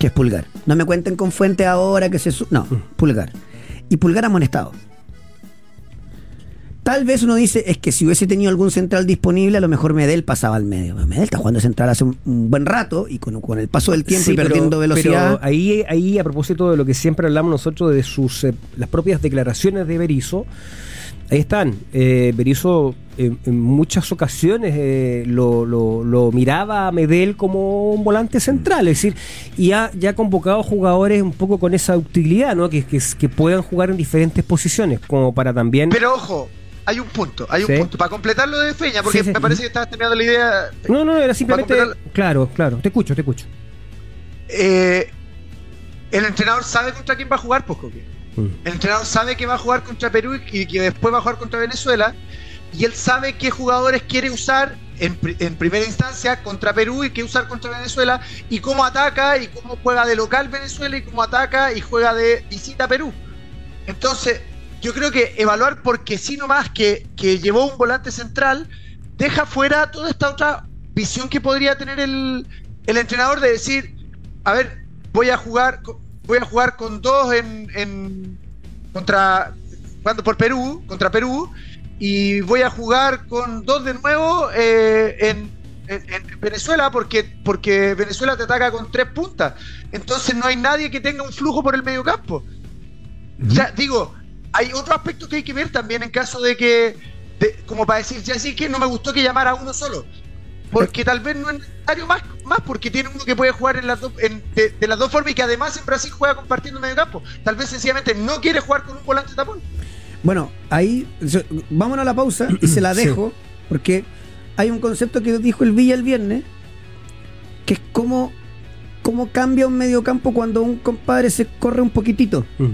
que es Pulgar. No me cuenten con Fuente ahora que se... su- No, Pulgar. Y Pulgar amonestado. Tal vez uno dice, es que si hubiese tenido algún central disponible, a lo mejor Medel pasaba al medio. Medel está jugando central hace un, un buen rato y con, con el paso del tiempo Sí, y pero- perdiendo velocidad. Pero ahí, ahí, a propósito de lo que siempre hablamos nosotros de sus eh, las propias declaraciones de Berizzo, ahí están. Eh, Berizzo eh, en muchas ocasiones eh, lo, lo- lo miraba a Medel como un volante central, es decir, y ha, ya ha convocado jugadores un poco con esa utilidad, ¿no? Que, que, que puedan jugar en diferentes posiciones, como para también. Pero ojo, hay un punto, hay un Sí. punto. Para completar lo de Feña, porque Sí, sí. me parece que estabas terminando la idea. no, no, era simplemente. Claro, claro, te escucho, te escucho. Eh, el entrenador sabe contra quién va a jugar, pues Coque. El entrenador sabe que va a jugar contra Perú y que después va a jugar contra Venezuela. Y él sabe qué jugadores quiere usar en, en primera instancia contra Perú y qué usar contra Venezuela. Y cómo ataca y cómo juega de local Venezuela y cómo ataca y juega de visita Perú. Entonces, yo creo que evaluar porque sí nomás que, que llevó un volante central deja fuera toda esta otra visión que podría tener el, el entrenador de decir, a ver, voy a jugar, voy a jugar con dos en, en- contra jugando por Perú, contra Perú, y voy a jugar con dos de nuevo eh, en, en- en Venezuela porque, porque Venezuela te ataca con tres puntas. Entonces no hay nadie que tenga un flujo por el medio campo. O sea, digo, hay otro aspecto que hay que ver también en caso de que, de- como para decir, ya sí que no me gustó que llamara a uno solo. Porque tal vez no es necesario más, más porque tiene uno que puede jugar en las dos, en- de, de las dos formas y que además en Brasil juega compartiendo medio campo. Tal vez sencillamente no quiere jugar con un volante tapón. Bueno, ahí yo- vámonos a la pausa y se la Sí. dejo, porque hay un concepto que dijo el Villa el viernes, que es cómo, cómo cambia un mediocampo cuando un compadre se corre un poquitito. Mm.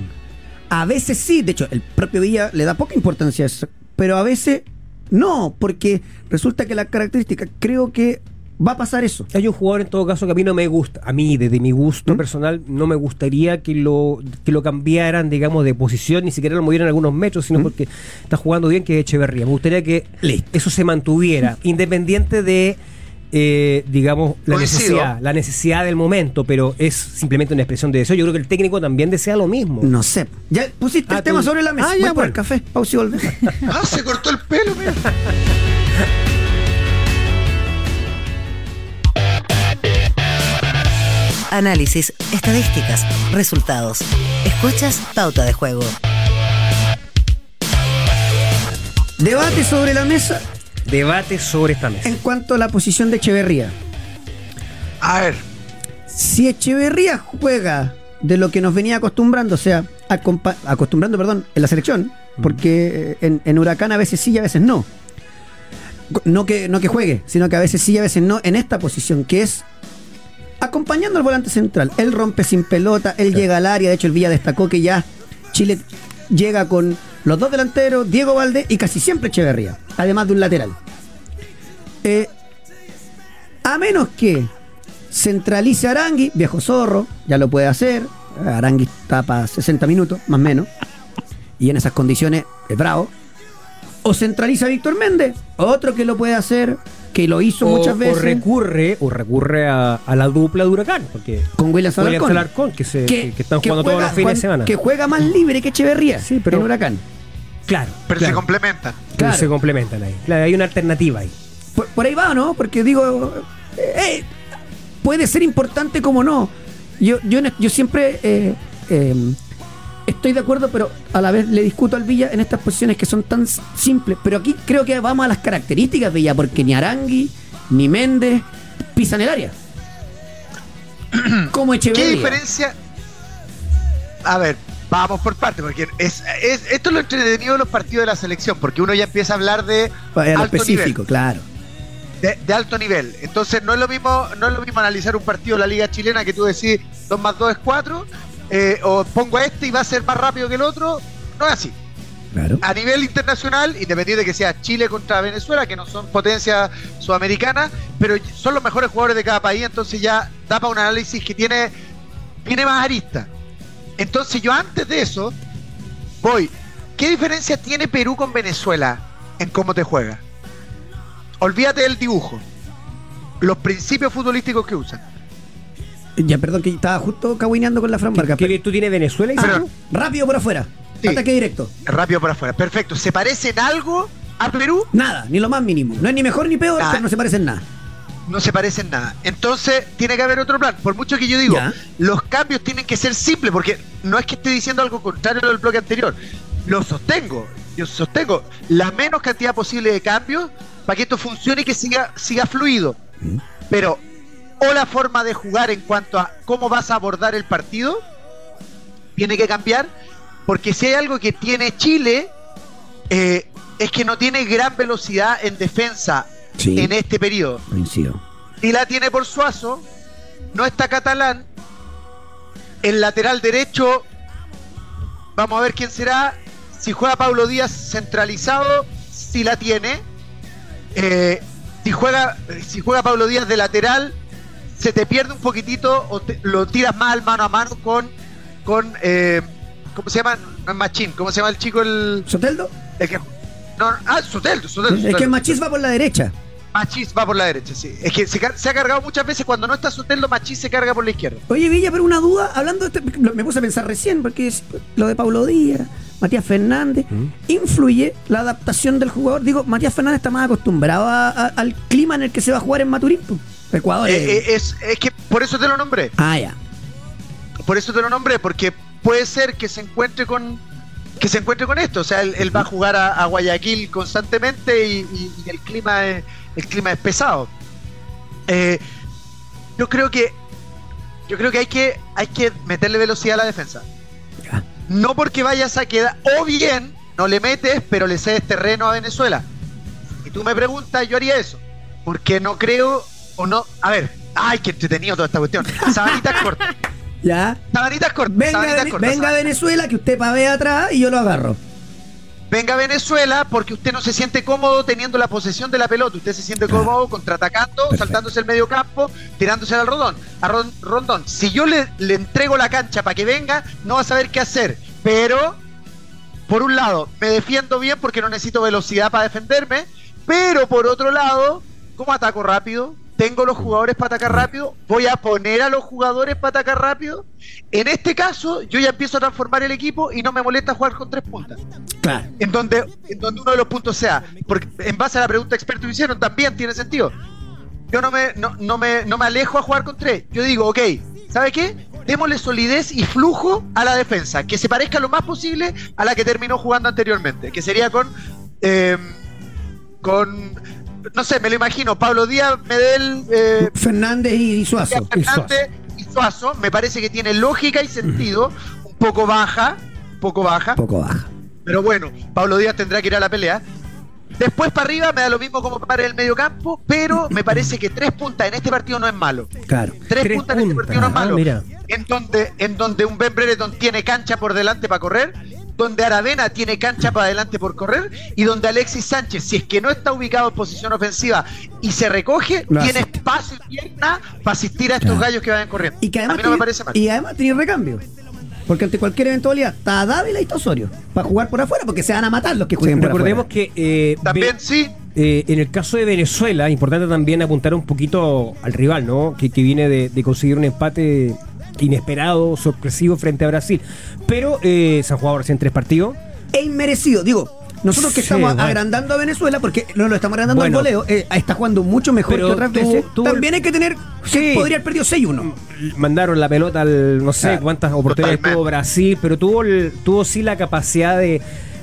A veces sí, de hecho, el propio Villa le da poca importancia a eso, pero a veces no, porque resulta que la característica, creo que va a pasar eso. Hay un jugador en todo caso que a mí no me gusta, a mí desde mi gusto ¿Mm? personal no me gustaría que lo que lo cambiaran, digamos, de posición, ni siquiera lo movieran algunos metros, sino ¿Mm? porque está jugando bien que es Echeverría. Me gustaría que eso se mantuviera, independiente de eh, digamos, la Coincido. necesidad, la necesidad del momento, pero es simplemente una expresión de deseo. Yo creo que el técnico también desea lo mismo. No sé. Ya pusiste Ah, el tema sobre la mesa. Ah, Voy ya, por bueno. el café. Pausa y volvemos. Ah, se cortó el pelo, mira. Análisis, estadísticas, resultados. Escuchas Pauta de Juego. Debate sobre la mesa Debate sobre esta mesa. en cuanto a la posición de Echeverría. A ver, Si Echeverría juega de lo que nos venía acostumbrando, o sea, acostumbrando, perdón, en la selección, porque eh, en, en Huracán a veces sí y a veces no. No que, no que juegue, sino que a veces sí y a veces no, en esta posición, que es acompañando al volante central. Él rompe sin pelota, él llega al área, de hecho el Villa destacó que ya Chile llega con los dos delanteros, Diego Valdés y casi siempre Echeverría, además de un lateral. Eh, a menos que centralice a Arangui, viejo zorro, ya lo puede hacer. Arangui tapa 60 minutos, más o menos. Y en esas condiciones es bravo. O centraliza a Víctor Méndez, otro que lo puede hacer, que lo hizo o, muchas o veces recurre, o recurre a, a la dupla de Huracán, porque con William William Alarcón. Alarcón, que, se, que, que están jugando todos juega- los fines de semana. Que juega más libre que Echeverría Sí, pero- en Huracán. Claro, pero se complementan. Claro. se complementan ahí. Claro, hay una alternativa ahí. Por, por ahí va, ¿no? Porque digo, eh, puede ser importante como no. Yo, yo, en- yo siempre eh, eh, estoy de acuerdo, pero a la vez le discuto al Villa en estas posiciones que son tan simples. Pero aquí creo que vamos a las características de Villa, porque ni Arangui ni Méndez pisan el área. como ¿Qué Echeverría. diferencia? A ver, vamos por parte, porque es, es- esto es lo entretenido de los partidos de la selección, porque uno ya empieza a hablar de alto específico, nivel, claro. de, de alto nivel. Entonces no es lo mismo, no es lo mismo analizar un partido de la liga chilena que tú decís 2 más 2 es 4, eh, o pongo a este y va a ser más rápido que el otro. No es así. Claro. a nivel internacional, independiente de que sea Chile contra Venezuela, que no son potencias sudamericanas, pero son los mejores jugadores de cada país, entonces ya da para un análisis que tiene, tiene más arista. Entonces yo antes de eso, voy, ¿qué diferencia tiene Perú con Venezuela en cómo te juega? Olvídate del dibujo, los principios futbolísticos que usan. Ya, perdón, que estaba justo caguineando con la Fran Vargas. ¿Qué virtud tiene Venezuela? y Ah, Pero- rápido por afuera. Sí. Ataque directo. Rápido por afuera, perfecto. ¿Se parece en algo a Perú? Nada, ni lo más mínimo. No es ni mejor ni peor, pero no se parecen nada. No se parecen nada. Entonces, tiene que haber otro plan. Por mucho que yo digo, Ya. los cambios tienen que ser simples, porque no es que esté diciendo algo contrario al bloque anterior. Lo sostengo. Yo sostengo la menos cantidad posible de cambios para que esto funcione y que siga, siga fluido. Pero, o la forma de jugar en cuanto a cómo vas a abordar el partido, tiene que cambiar, porque si hay algo que tiene Chile, eh, es que no tiene gran velocidad en defensa Sí. en este periodo Coincido. y la tiene por Suazo, no está Catalán, el lateral derecho vamos a ver quién será. Si juega Pablo Díaz centralizado, si la tiene. Eh, si juega, si juega Pablo Díaz de lateral, se te pierde un poquitito o te- lo tiras más al mano a mano con, con eh, ¿cómo se llama? No es Machín, ¿cómo se llama el chico? El, ¿Soteldo? el que, no, ah, Soteldo, Soteldo, Es que. Machís va por la derecha. Machís va por la derecha, sí. Es que se, ha cargado muchas veces cuando no está Soteldo, Machís se carga por la izquierda. Oye, Villa, pero una duda, hablando de este, me puse a pensar recién, porque es lo de Pablo Díaz, Matías Fernández, ¿influye la adaptación del jugador? Digo, Matías Fernández está más acostumbrado a- a- al clima en el que se va a jugar en Maturín. pues. Ecuador. Eh, eh. eh, es, es que por eso te lo nombré. Ah, ya. Por eso te lo nombré, porque puede ser que se encuentre con que se encuentre con esto. O sea, él, él va a jugar a, a Guayaquil constantemente y, y- y el clima es, el clima es pesado. Eh, yo creo que yo creo que hay que hay que meterle velocidad a la defensa. No porque vayas a quedar, o bien no le metes, pero le cedes terreno a Venezuela. Y tú me preguntas, yo haría eso. Porque no creo, o no. A ver, ay, qué entretenido toda esta cuestión. Sabanitas cortas. Ya. Sabanitas cortas. Venga, sabanitas Vene- cortas, venga sabanitas. Venezuela, que usted pavea atrás y yo lo agarro. Venga Venezuela porque usted no se siente cómodo teniendo la posesión de la pelota. Usted se siente cómodo contraatacando, Perfecto. saltándose el medio campo, tirándose al rodón. A Ron- Rondón. Si yo le, le entrego la cancha para que venga, no va a saber qué hacer. Pero, por un lado, me defiendo bien porque no necesito velocidad para defenderme. Pero por otro lado, ¿cómo ataco rápido? Tengo los jugadores para atacar rápido. Voy a poner a los jugadores para atacar rápido. En este caso, yo ya empiezo a transformar el equipo y no me molesta jugar con tres puntas Claro. en donde, en donde uno de los puntos sea, porque en base a la pregunta experto que hicieron, también tiene sentido. Yo no me, no, no me, no me alejo a jugar con tres. Yo digo, ok, ¿sabe qué? Démosle solidez y flujo a la defensa, que se parezca lo más posible a la que terminó jugando anteriormente, que sería con, eh, con, no sé, me lo imagino, Pablo Díaz, Medel, eh, Fernández y Suazo. Fernández y Suazo, me parece que tiene lógica y sentido, un poco baja, un poco baja, Poco baja. pero bueno, Pablo Díaz tendrá que ir a la pelea. Después para arriba me da lo mismo como para el medio campo, pero me parece que tres puntas en este partido no es malo. Claro. Tres, Tres puntas en este partido no es ah, malo. mira. En donde, en donde un Ben Brereton tiene cancha por delante para correr, donde Aravena tiene cancha para adelante por correr, y donde Alexis Sánchez, si es que no está ubicado en posición ofensiva y se recoge, tiene asiste. espacio y pierna para asistir a estos Claro. gallos que vayan corriendo. Y que a además mí no me tiene- parece mal. Y además tiene recambio. Porque ante cualquier eventualidad está Dávila y está Osorio. Para jugar por afuera, porque se van a matar los que jueguen por Recordemos afuera. que eh, También ve- sí, eh, en el caso de Venezuela, importante también apuntar un poquito al rival, ¿no? Que, que viene de, de conseguir un empate inesperado, sorpresivo frente a Brasil. Pero eh, se han jugado recién tres partidos. E inmerecido. Digo, nosotros que Sí, estamos bueno. agrandando a Venezuela, porque no lo estamos agrandando Bueno. al voleo, eh, está jugando mucho mejor Pero que otras veces. También hay que tener. Sí. Podría haber perdido 6-1. Mandaron la pelota al no sé Claro. cuántas oportunidades Totalmente. tuvo Brasil, pero tuvo, el- tuvo sí la capacidad de,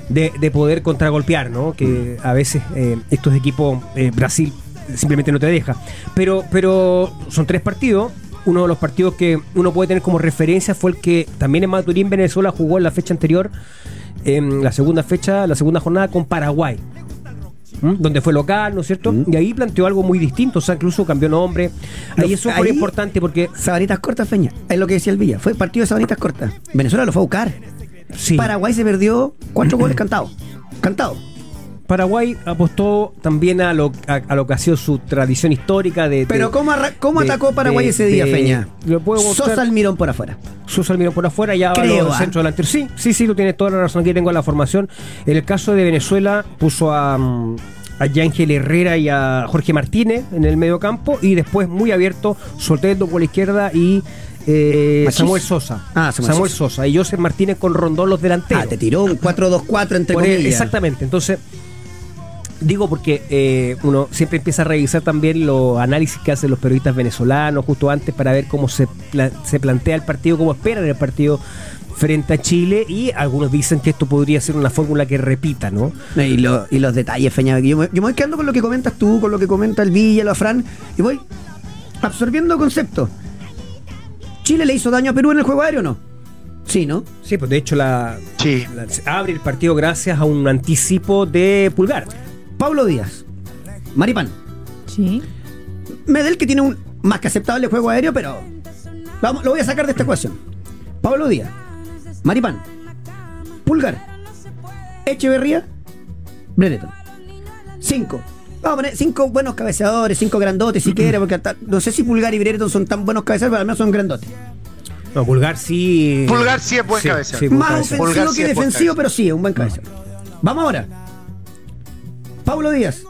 de, de poder contragolpear, ¿no? Que a veces eh, estos equipos, eh, Brasil simplemente no te deja. Pero, pero son tres partidos. Uno de los partidos que uno puede tener como referencia fue el que también en Maturín, Venezuela, jugó en la fecha anterior, en la segunda fecha, la segunda jornada con Paraguay. ¿m? donde fue local, ¿no es cierto? Mm. Y ahí planteó algo muy distinto, o sea, incluso cambió nombre. Ahí Lo- fue ahí- importante porque Sabanitas cortas, Feña. Es lo que decía el Villa. Fue partido de sabanitas cortas. Venezuela lo fue a buscar. sí, Paraguay se perdió cuatro goles cantados. Cantados. Paraguay apostó también a lo, a, a lo que ha sido su tradición histórica de... Pero de- ¿cómo, cómo de- atacó Paraguay de- ese día, Feña? Lo puedo mostrar. Sosa Almirón por afuera. Sosa Almirón por afuera, ya Creo, los ¿ah? centro delantero. Sí, sí, sí, tú tienes toda la razón. Aquí tengo la formación. En el caso de Venezuela, puso a, mm, a Yángel Herrera y a Jorge Martínez en el medio campo. Y después, muy abierto, Soteldo por la izquierda y eh. Samuel Sosa. Ah, Samuel Samuel Sosa. Sosa. Y Joseph Martínez con Rondón los delanteros. Ah, te tiró un 4-2-4 entre Por el- comillas. exactamente. Entonces, digo porque eh, uno siempre empieza a revisar también los análisis que hacen los periodistas venezolanos justo antes para ver cómo se, pla- se plantea el partido, cómo esperan el partido frente a Chile y algunos dicen que esto podría ser una fórmula que repita, ¿no? Y, lo- y los detalles, Feña. Yo me, yo me voy quedando con lo que comentas tú, con lo que comenta el Villa, lo Afran, y voy absorbiendo conceptos. ¿Chile le hizo daño a Perú en el juego aéreo o no? Sí, ¿no? Sí, pues de hecho la, sí. la- se abre el partido gracias a un anticipo de Pulgar. Pablo Díaz, Maripán, Sí. Medel que tiene un más que aceptable juego aéreo, pero vamos, lo voy a sacar de esta ecuación. Pablo Díaz, Maripán, Pulgar. Echeverría. Brereton. Cinco. Vamos a poner cinco buenos cabeceadores, cinco grandotes si quiere, porque hasta- no sé si Pulgar y Brereton son tan buenos cabeceadores, pero al menos son grandotes. No, Pulgar sí. Pulgar sí es buen cabeceador. sí, Más cabeceador. ofensivo Pulgar que defensivo, pero sí, es un buen cabeceador. Vamos ahora. Paulo Díaz.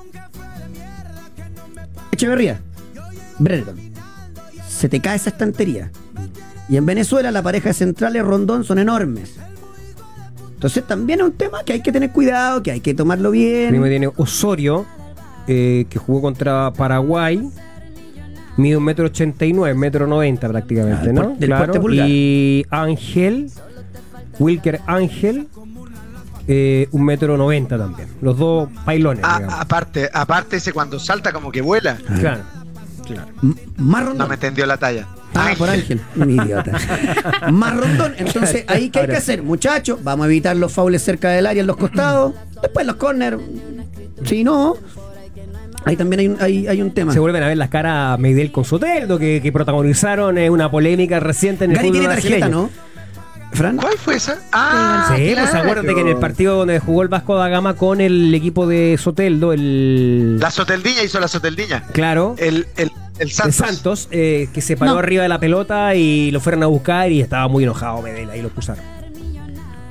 Echeverría. Brereton. Se te cae esa estantería. Y en Venezuela la pareja de centrales Rondón son enormes. Entonces también es un tema que hay que tener cuidado, que hay que tomarlo bien. tiene Osorio, eh, que jugó contra Paraguay. Mide un metro ochenta y nueve, metro noventa prácticamente, Ah, ¿no? del pulgar. Y Ángel, Wilker Ángel, eh, un metro noventa también. Los dos pailones, Ah, digamos. aparte, aparte ese cuando salta como que vuela. Claro, claro. Más No Rondón. me entendió la talla. Ah, por Ángel. Un idiota. Más rondón. Entonces, ahí que hay que hacer, muchachos. Vamos a evitar los faules cerca del área en los costados. Después los corners. Si no, ahí también hay un, hay, hay un tema. Se vuelven a ver las caras Meidel con Soteldo, que, que protagonizaron eh, una polémica reciente en el Gary fútbol tiene tarjeta, brasileño. ¿no? Fran. ¿Cuál fue esa? Ah, Sí, claro. pues acuérdate que en el partido donde jugó el Vasco da Gama con el equipo de Soteldo, el. La soteldiña hizo la soteldiña. Claro. El, el, el Santos. Santos, eh, que se paró No. arriba de la pelota y lo fueron a buscar y estaba muy enojado Medel, ahí lo pusaron.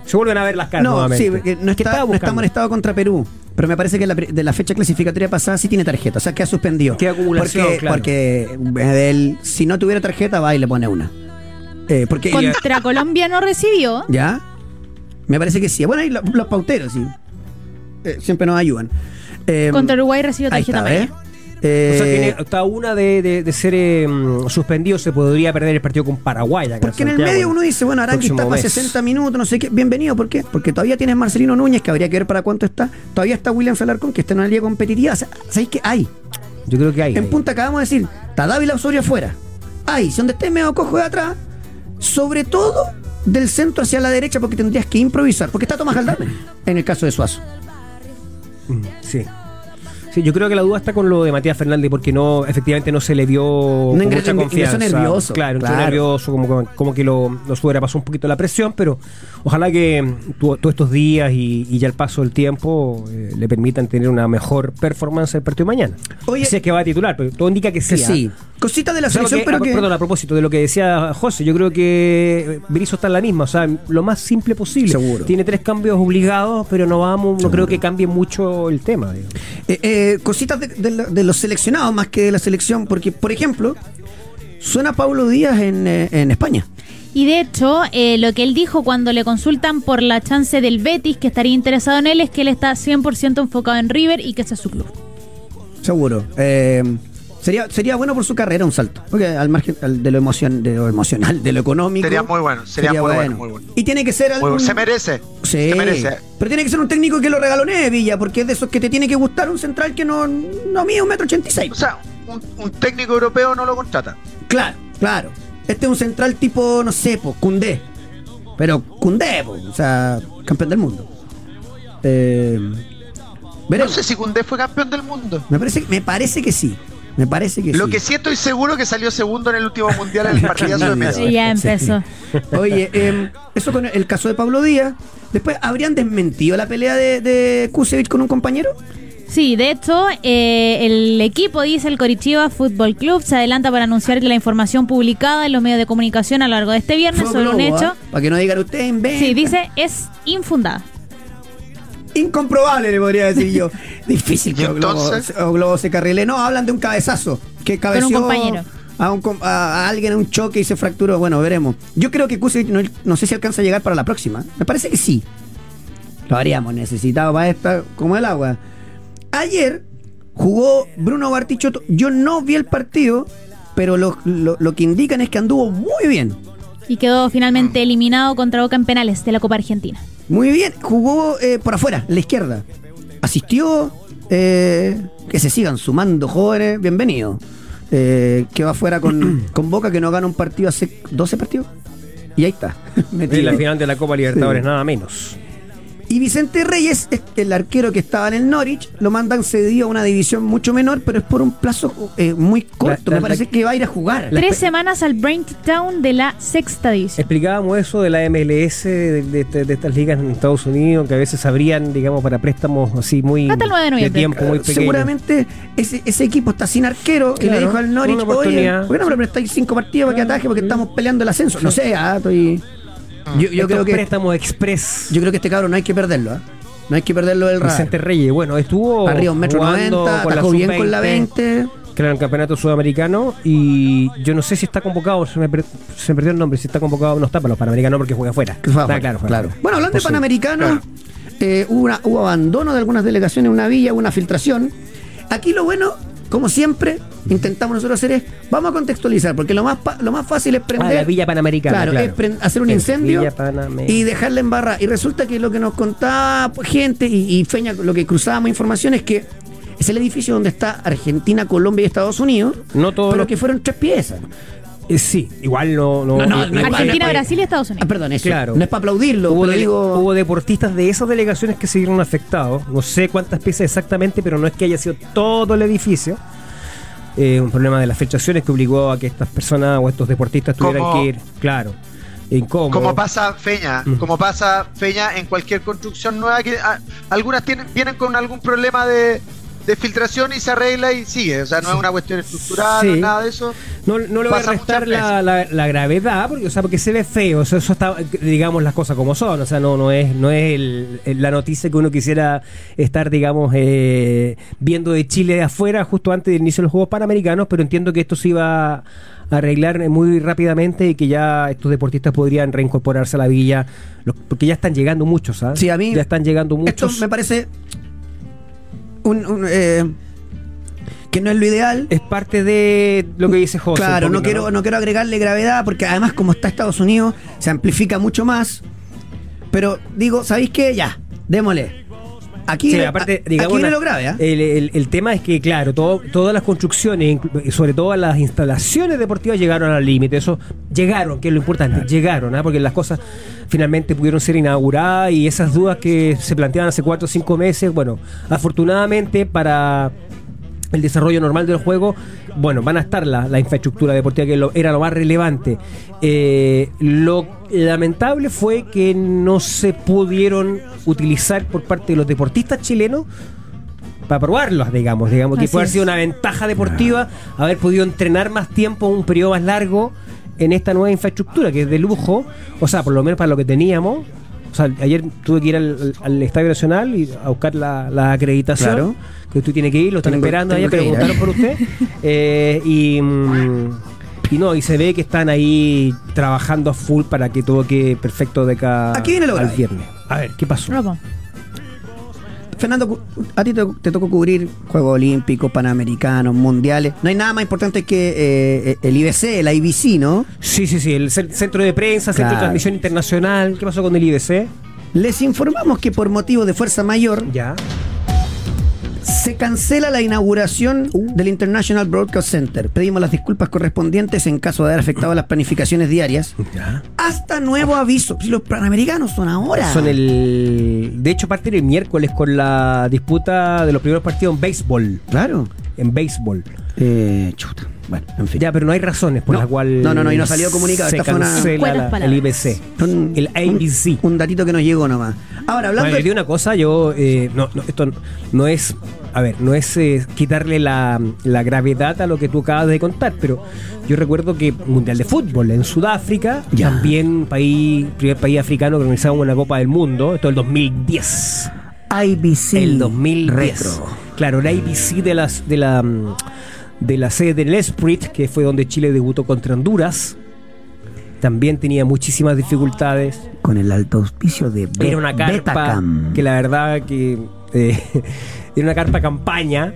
Se vuelven a ver las caras No, nuevamente. sí, porque no ¿Qué está, estaba no está molestado contra Perú. Pero me parece que la, de la fecha clasificatoria pasada sí tiene tarjeta. O sea, queda suspendido. Queda acumulación, Porque, claro. porque Medel, si no tuviera tarjeta, va y le pone una. Eh, porque Contra Colombia no recibió. ¿Ya? Me parece que sí. Bueno, ahí lo- los, pauteros, sí. Eh, siempre nos ayudan. Eh, Contra Uruguay recibió tarjeta está, amarilla. ¿eh? Eh, O sea, tiene, está una de, de- de ser eh, suspendido, se podría perder el partido con Paraguay. acá porque en el medio uno dice, bueno, Arangui está para mes. 60 minutos, no sé qué. Bienvenido, ¿por qué? Porque todavía tienes Marcelino Núñez, que habría que ver para cuánto está. Todavía está William Salarcón, que está en una liga competitiva. O sea, ¿Sabéis qué? Hay. Yo creo que hay. En punta acabamos de decir, está Dávila Osorio afuera. Hay, si donde esté medio cojo de atrás, sobre todo del centro hacia la derecha, porque tendrías que improvisar. Porque está Tomás Galdame, en el caso de Suazo. Mm, Sí. Sí, yo creo que la duda está con lo de Matías Fernández porque no, efectivamente no se le vio con ingresó- mucha confianza. nervioso, Claro, claro. nervioso, como, como que lo, lo sobrepasó un poquito la presión, pero ojalá que mm, todos estos días y, y ya el paso del tiempo eh, le permitan tener una mejor performance el partido de mañana. Oye- si es que va a titular, pero todo indica que sí. Que sí. Cositas de la selección, pero que... Perdón, a propósito de lo que decía José, yo creo que Berizzo está en la misma, o sea, lo más simple posible. Seguro. Tiene tres cambios obligados, pero no vamos, no creo que cambie mucho el tema. digamos. Eh, eh, cositas de, de la- de los seleccionados más que de la selección, porque, por ejemplo, suena Pablo Díaz en, eh, en España. Y de hecho, eh, lo que él dijo cuando le consultan por la chance del Betis, que estaría interesado en él, es que él está 100% enfocado en River y que ese es su club. Seguro. Eh, sería, sería bueno por su carrera un salto. Porque al margen al- de lo, emocion, de lo emocional, de lo económico. Sería muy bueno, sería muy bueno, muy bueno. Y tiene que ser bueno. Se merece. Sí. Se merece. Pero tiene que ser un técnico que lo regalonee, Villa, porque es de esos que te tiene que gustar un central que no, no mide un metro ochenta y seis. O sea, un, un técnico europeo no lo contrata. Claro, claro. Este es un central tipo, no sé, pues, Cundé. Pero Cundé, po, o sea, campeón del mundo. Eh, No sé si Cundé fue campeón del mundo. me, parece, me parece que sí. Me parece que Lo sí. que sí estoy seguro que salió segundo en el último mundial en el partidazo de Messi. Ya empezó. Oye, eh, eso con el caso de Pablo Díaz. Después, ¿habrían desmentido la pelea de, de Kusevich con un compañero? Sí, de hecho, eh, el equipo, dice el Coritiba Fútbol Club, se adelanta para anunciar que la información publicada en los medios de comunicación a lo largo de este viernes Fue sobre un hecho, ¿ah? Para que no digan ustedes en sí, dice, es infundada. Incomprobable, le podría decir yo. Difícil que ¿Y o Globo, entonces? o Globo se carrile. No, hablan de un cabezazo. Que cabeció compañero. A, un a- a alguien en un choque y se fracturó. Bueno, veremos. Yo creo que Kusevich no, no sé si alcanza a llegar para la próxima. Me parece que sí. Lo haríamos necesitado para esta como el agua. Ayer jugó Bruno Bartichotto. Yo no vi el partido, pero lo, lo- lo que indican es que anduvo muy bien. Y quedó finalmente eliminado contra Boca en penales de la Copa Argentina. Muy bien, jugó eh, por afuera, en la izquierda. Asistió, eh, que se sigan sumando jóvenes, bienvenido. Eh, que va afuera con, con Boca, que no gana un partido hace 12 partidos. Y ahí está, En metido. la final de la Copa Libertadores, Sí. nada menos. Y Vicente Reyes, es el arquero que estaba en el Norwich, lo mandan cedido a una división mucho menor, pero es por un plazo eh, muy corto. La- Me la- parece que va a ir a jugar. Tres semanas al Brain Town de la sexta división. Explicábamos eso de la MLS, de, de- de estas ligas en Estados Unidos, que a veces abrían, digamos, para préstamos así muy Hasta el 9 de noviembre. tiempo muy pequeño. Seguramente ese, ese equipo está sin arquero y le Claro, dijo al Norwich, oye, oportunidad". ¿por qué no me prestáis cinco partidos para que ataje? Porque estamos peleando el ascenso. No sé, ah, estoy... Yo, yo creo que préstamos express. yo creo que este cabrón no hay que perderlo, ¿ah? No hay que perderlo del radar. Vicente Reyes, bueno, estuvo Arriba un metro jugando noventa, con la atajó bien con la sub-20, 20. que era el campeonato sudamericano y yo no sé si está convocado, se me, per- se me perdió el nombre, si está convocado, no está para los panamericanos porque juega afuera. Está claro, claro. Bueno, hablando de. Panamericanos, eh, hubo, una- hubo abandono de algunas delegaciones en una villa, hubo una filtración. Aquí lo bueno, como siempre, intentamos nosotros hacer es, vamos a contextualizar, porque lo más, lo más fácil es prender... Ah, la Villa Panamericana, Claro, claro. es hacer un incendio y dejarla en barra. Y resulta que lo que nos contaba pues, gente y, y Feña, lo que cruzábamos información es que es el edificio donde está Argentina, Colombia y Estados Unidos, No todos pero los- que fueron tres piezas. Eh, sí, igual no... no, No, no, eh, no, Argentina, Brasil y Estados Ah, Unidos. perdón, eso. Claro. No es para aplaudirlo, Hubo, pero dele- digo... hubo deportistas de esas delegaciones que se vieron afectados. No sé cuántas piezas exactamente, pero no es que haya sido todo el edificio. Eh, un problema de las filtraciones que obligó a que estas personas o estos deportistas tuvieran que ir, claro, incómodo. Como pasa Feña, Mm. como pasa Feña en cualquier construcción nueva que a- algunas tienen vienen con algún problema de, de filtración y se arregla y sigue, o sea, no es una cuestión estructural, no Sí. es nada de eso. No, no le voy a restar la, la- la gravedad, porque, o sea, porque se ve feo, o sea, eso está, digamos, las cosas como son, o sea, no, no es, no es el- el- la noticia que uno quisiera estar, digamos, eh, viendo de Chile de afuera justo antes del inicio de los Juegos Panamericanos, pero entiendo que esto se iba a arreglar muy rápidamente y que ya estos deportistas podrían reincorporarse a la villa, porque ya están llegando muchos, ¿sabes? Sí, a mí- Ya están llegando Esto muchos. me parece un, un, eh, que no es lo ideal. Es parte de lo que dice José. claro, no quiero, no quiero agregarle gravedad porque además como está Estados Unidos se amplifica mucho más. Pero digo, ¿sabéis qué? Ya, démosle. Aquí, Sí, aparte, digamos, aquí lo grave, ¿ah? el, el- el tema es que, claro, todo, todas las construcciones, sobre todo las instalaciones deportivas, llegaron al límite. Eso llegaron, que es lo importante, llegaron, ¿ah? porque las cosas finalmente pudieron ser inauguradas y esas dudas que se planteaban hace cuatro o cinco meses, bueno, afortunadamente para el desarrollo normal del juego, bueno, van a estar la, la infraestructura deportiva que lo- era lo más relevante. Eh, lo lamentable fue que no se pudieron utilizar por parte de los deportistas chilenos para probarlos, digamos, digamos, que puede haber sido una ventaja deportiva haber podido entrenar más tiempo, un periodo más largo en esta nueva infraestructura que es de lujo, o sea, por lo menos para lo que teníamos. O sea, ayer tuve que ir al, al Estadio Nacional y a buscar la, la acreditación. Claro. Que usted tiene que ir, lo están Tengo- esperando allá, preguntaron ¿eh? por usted. Eh, y, y no, y se ve que están ahí trabajando a full para que todo quede perfecto de acá Aquí viene lo al grave. viernes. A ver, ¿qué pasó? Robo. Fernando, a ti te, te tocó cubrir Juegos Olímpicos, Panamericanos, Mundiales. No hay nada más importante que eh, el IBC, la IBC, ¿no? Sí, sí, sí, el cen- centro de prensa, centro de transmisión internacional. ¿Qué pasó con el IBC? Les informamos que por motivo de fuerza mayor Ya. Se cancela la inauguración del International Broadcast Center. Pedimos las disculpas correspondientes en caso de haber afectado las planificaciones diarias. Ya. Hasta nuevo aviso. Si los panamericanos son ahora. Son el. De hecho, parten el miércoles con la disputa de los primeros partidos en béisbol. Claro. En béisbol. Eh, chuta. Bueno, en fin. Ya, pero no hay razones por No. las cuales. No, no, no, y no salió comunicado. Se Esta cancela la- el. IBC. Un- El ABC. Un, un datito que nos llegó nomás. Ahora, hablando Bueno, de- una cosa, yo. eh, no, no, esto no es. A ver, no es eh, quitarle la, la gravedad a lo que tú acabas de contar, pero yo recuerdo que Mundial de Fútbol en Sudáfrica, Ya. también país, primer país africano que organizaba una Copa del Mundo, esto es el 2010. IBC. el 2010. Retro. Claro, la ABC de las de la mm, de la sede del Esprit, que fue donde Chile debutó contra Honduras. También tenía muchísimas dificultades. Con el alto auspicio de Be- Era una carpa Betacam. que la verdad que eh, era una carpa campaña.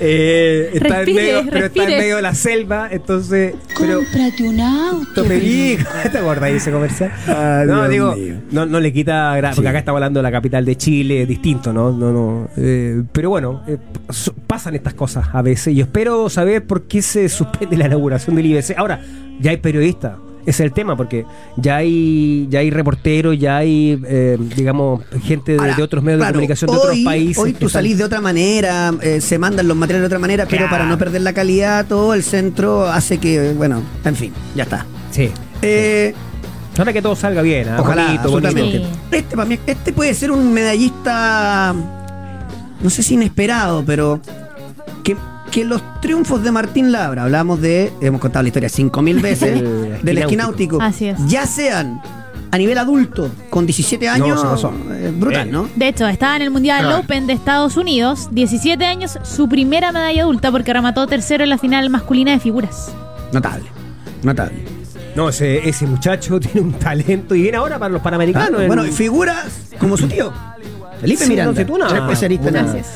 Eh, está en medio, pero está en medio de la selva, entonces. Pero, Cómprate un auto. ¿te acuerdas de ese comercial? Ah, no, Dios digo, mío. no, no le quita gra- porque acá estamos hablando de la capital de Chile, es distinto, ¿no? no, no eh, pero bueno, eh, so- pasan estas cosas a veces y espero saber por qué se suspende la inauguración del IBC. Ahora, ya hay periodistas es el tema, porque ya hay, ya hay reporteros, ya hay, eh, digamos, gente de, Ahora, de otros medios claro, de comunicación de hoy- otros países. Hoy que tú salís de otra manera, eh, se mandan los materiales de otra manera, pero para no perder la calidad, todo el centro hace que, bueno, en fin, ya está. Sí. Eh, Ahora que todo salga bien, ¿ah? Ojalá, bonito. Este, para mí- este puede ser un medallista, no sé si inesperado, pero que, que los triunfos de Martín Labra, hablamos de, hemos contado la historia cinco mil veces, El del esquináutico. Así es. ya sean a nivel adulto, con 17 años, se pasó. eh, brutal, Bien. ¿no? De hecho, estaba en el Mundial Claro. Open de Estados Unidos, 17 años, su primera medalla adulta porque remató tercero en la final masculina de figuras. Notable, notable. No, ese, ese muchacho tiene un talento y viene ahora para los panamericanos. Claro, en- bueno, y figuras como su tío, Felipe Sí, Miranda, no sé, tú una- especialista en. Gracias.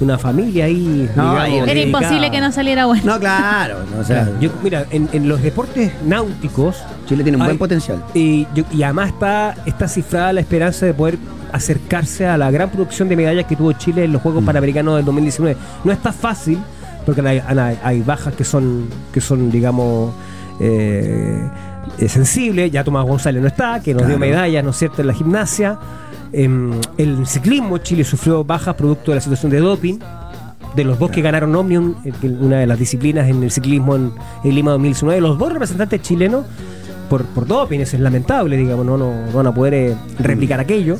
Una familia ahí. No, digamos, Era dedicada. imposible que no saliera bueno. No, claro, no, o sea, Claro, yo- mira, en, en los deportes náuticos. Chile tiene un buen potencial. Y, yo- y además está, está cifrada la esperanza de poder acercarse a la gran producción de medallas que tuvo Chile en los Mm. Juegos Panamericanos del 2019. No está fácil, porque hay, bajas que son, que son digamos, eh, eh, sensibles. Ya Tomás González no está, que nos dio medallas, ¿no es cierto?, en la gimnasia. En el ciclismo, Chile sufrió bajas producto de la situación de doping. De los dos que ganaron Omnium, eh, una de las disciplinas en el ciclismo en, en Lima 2019, los dos representantes chilenos por, por doping, eso es lamentable, digamos, no, no, no van a poder eh, replicar aquello.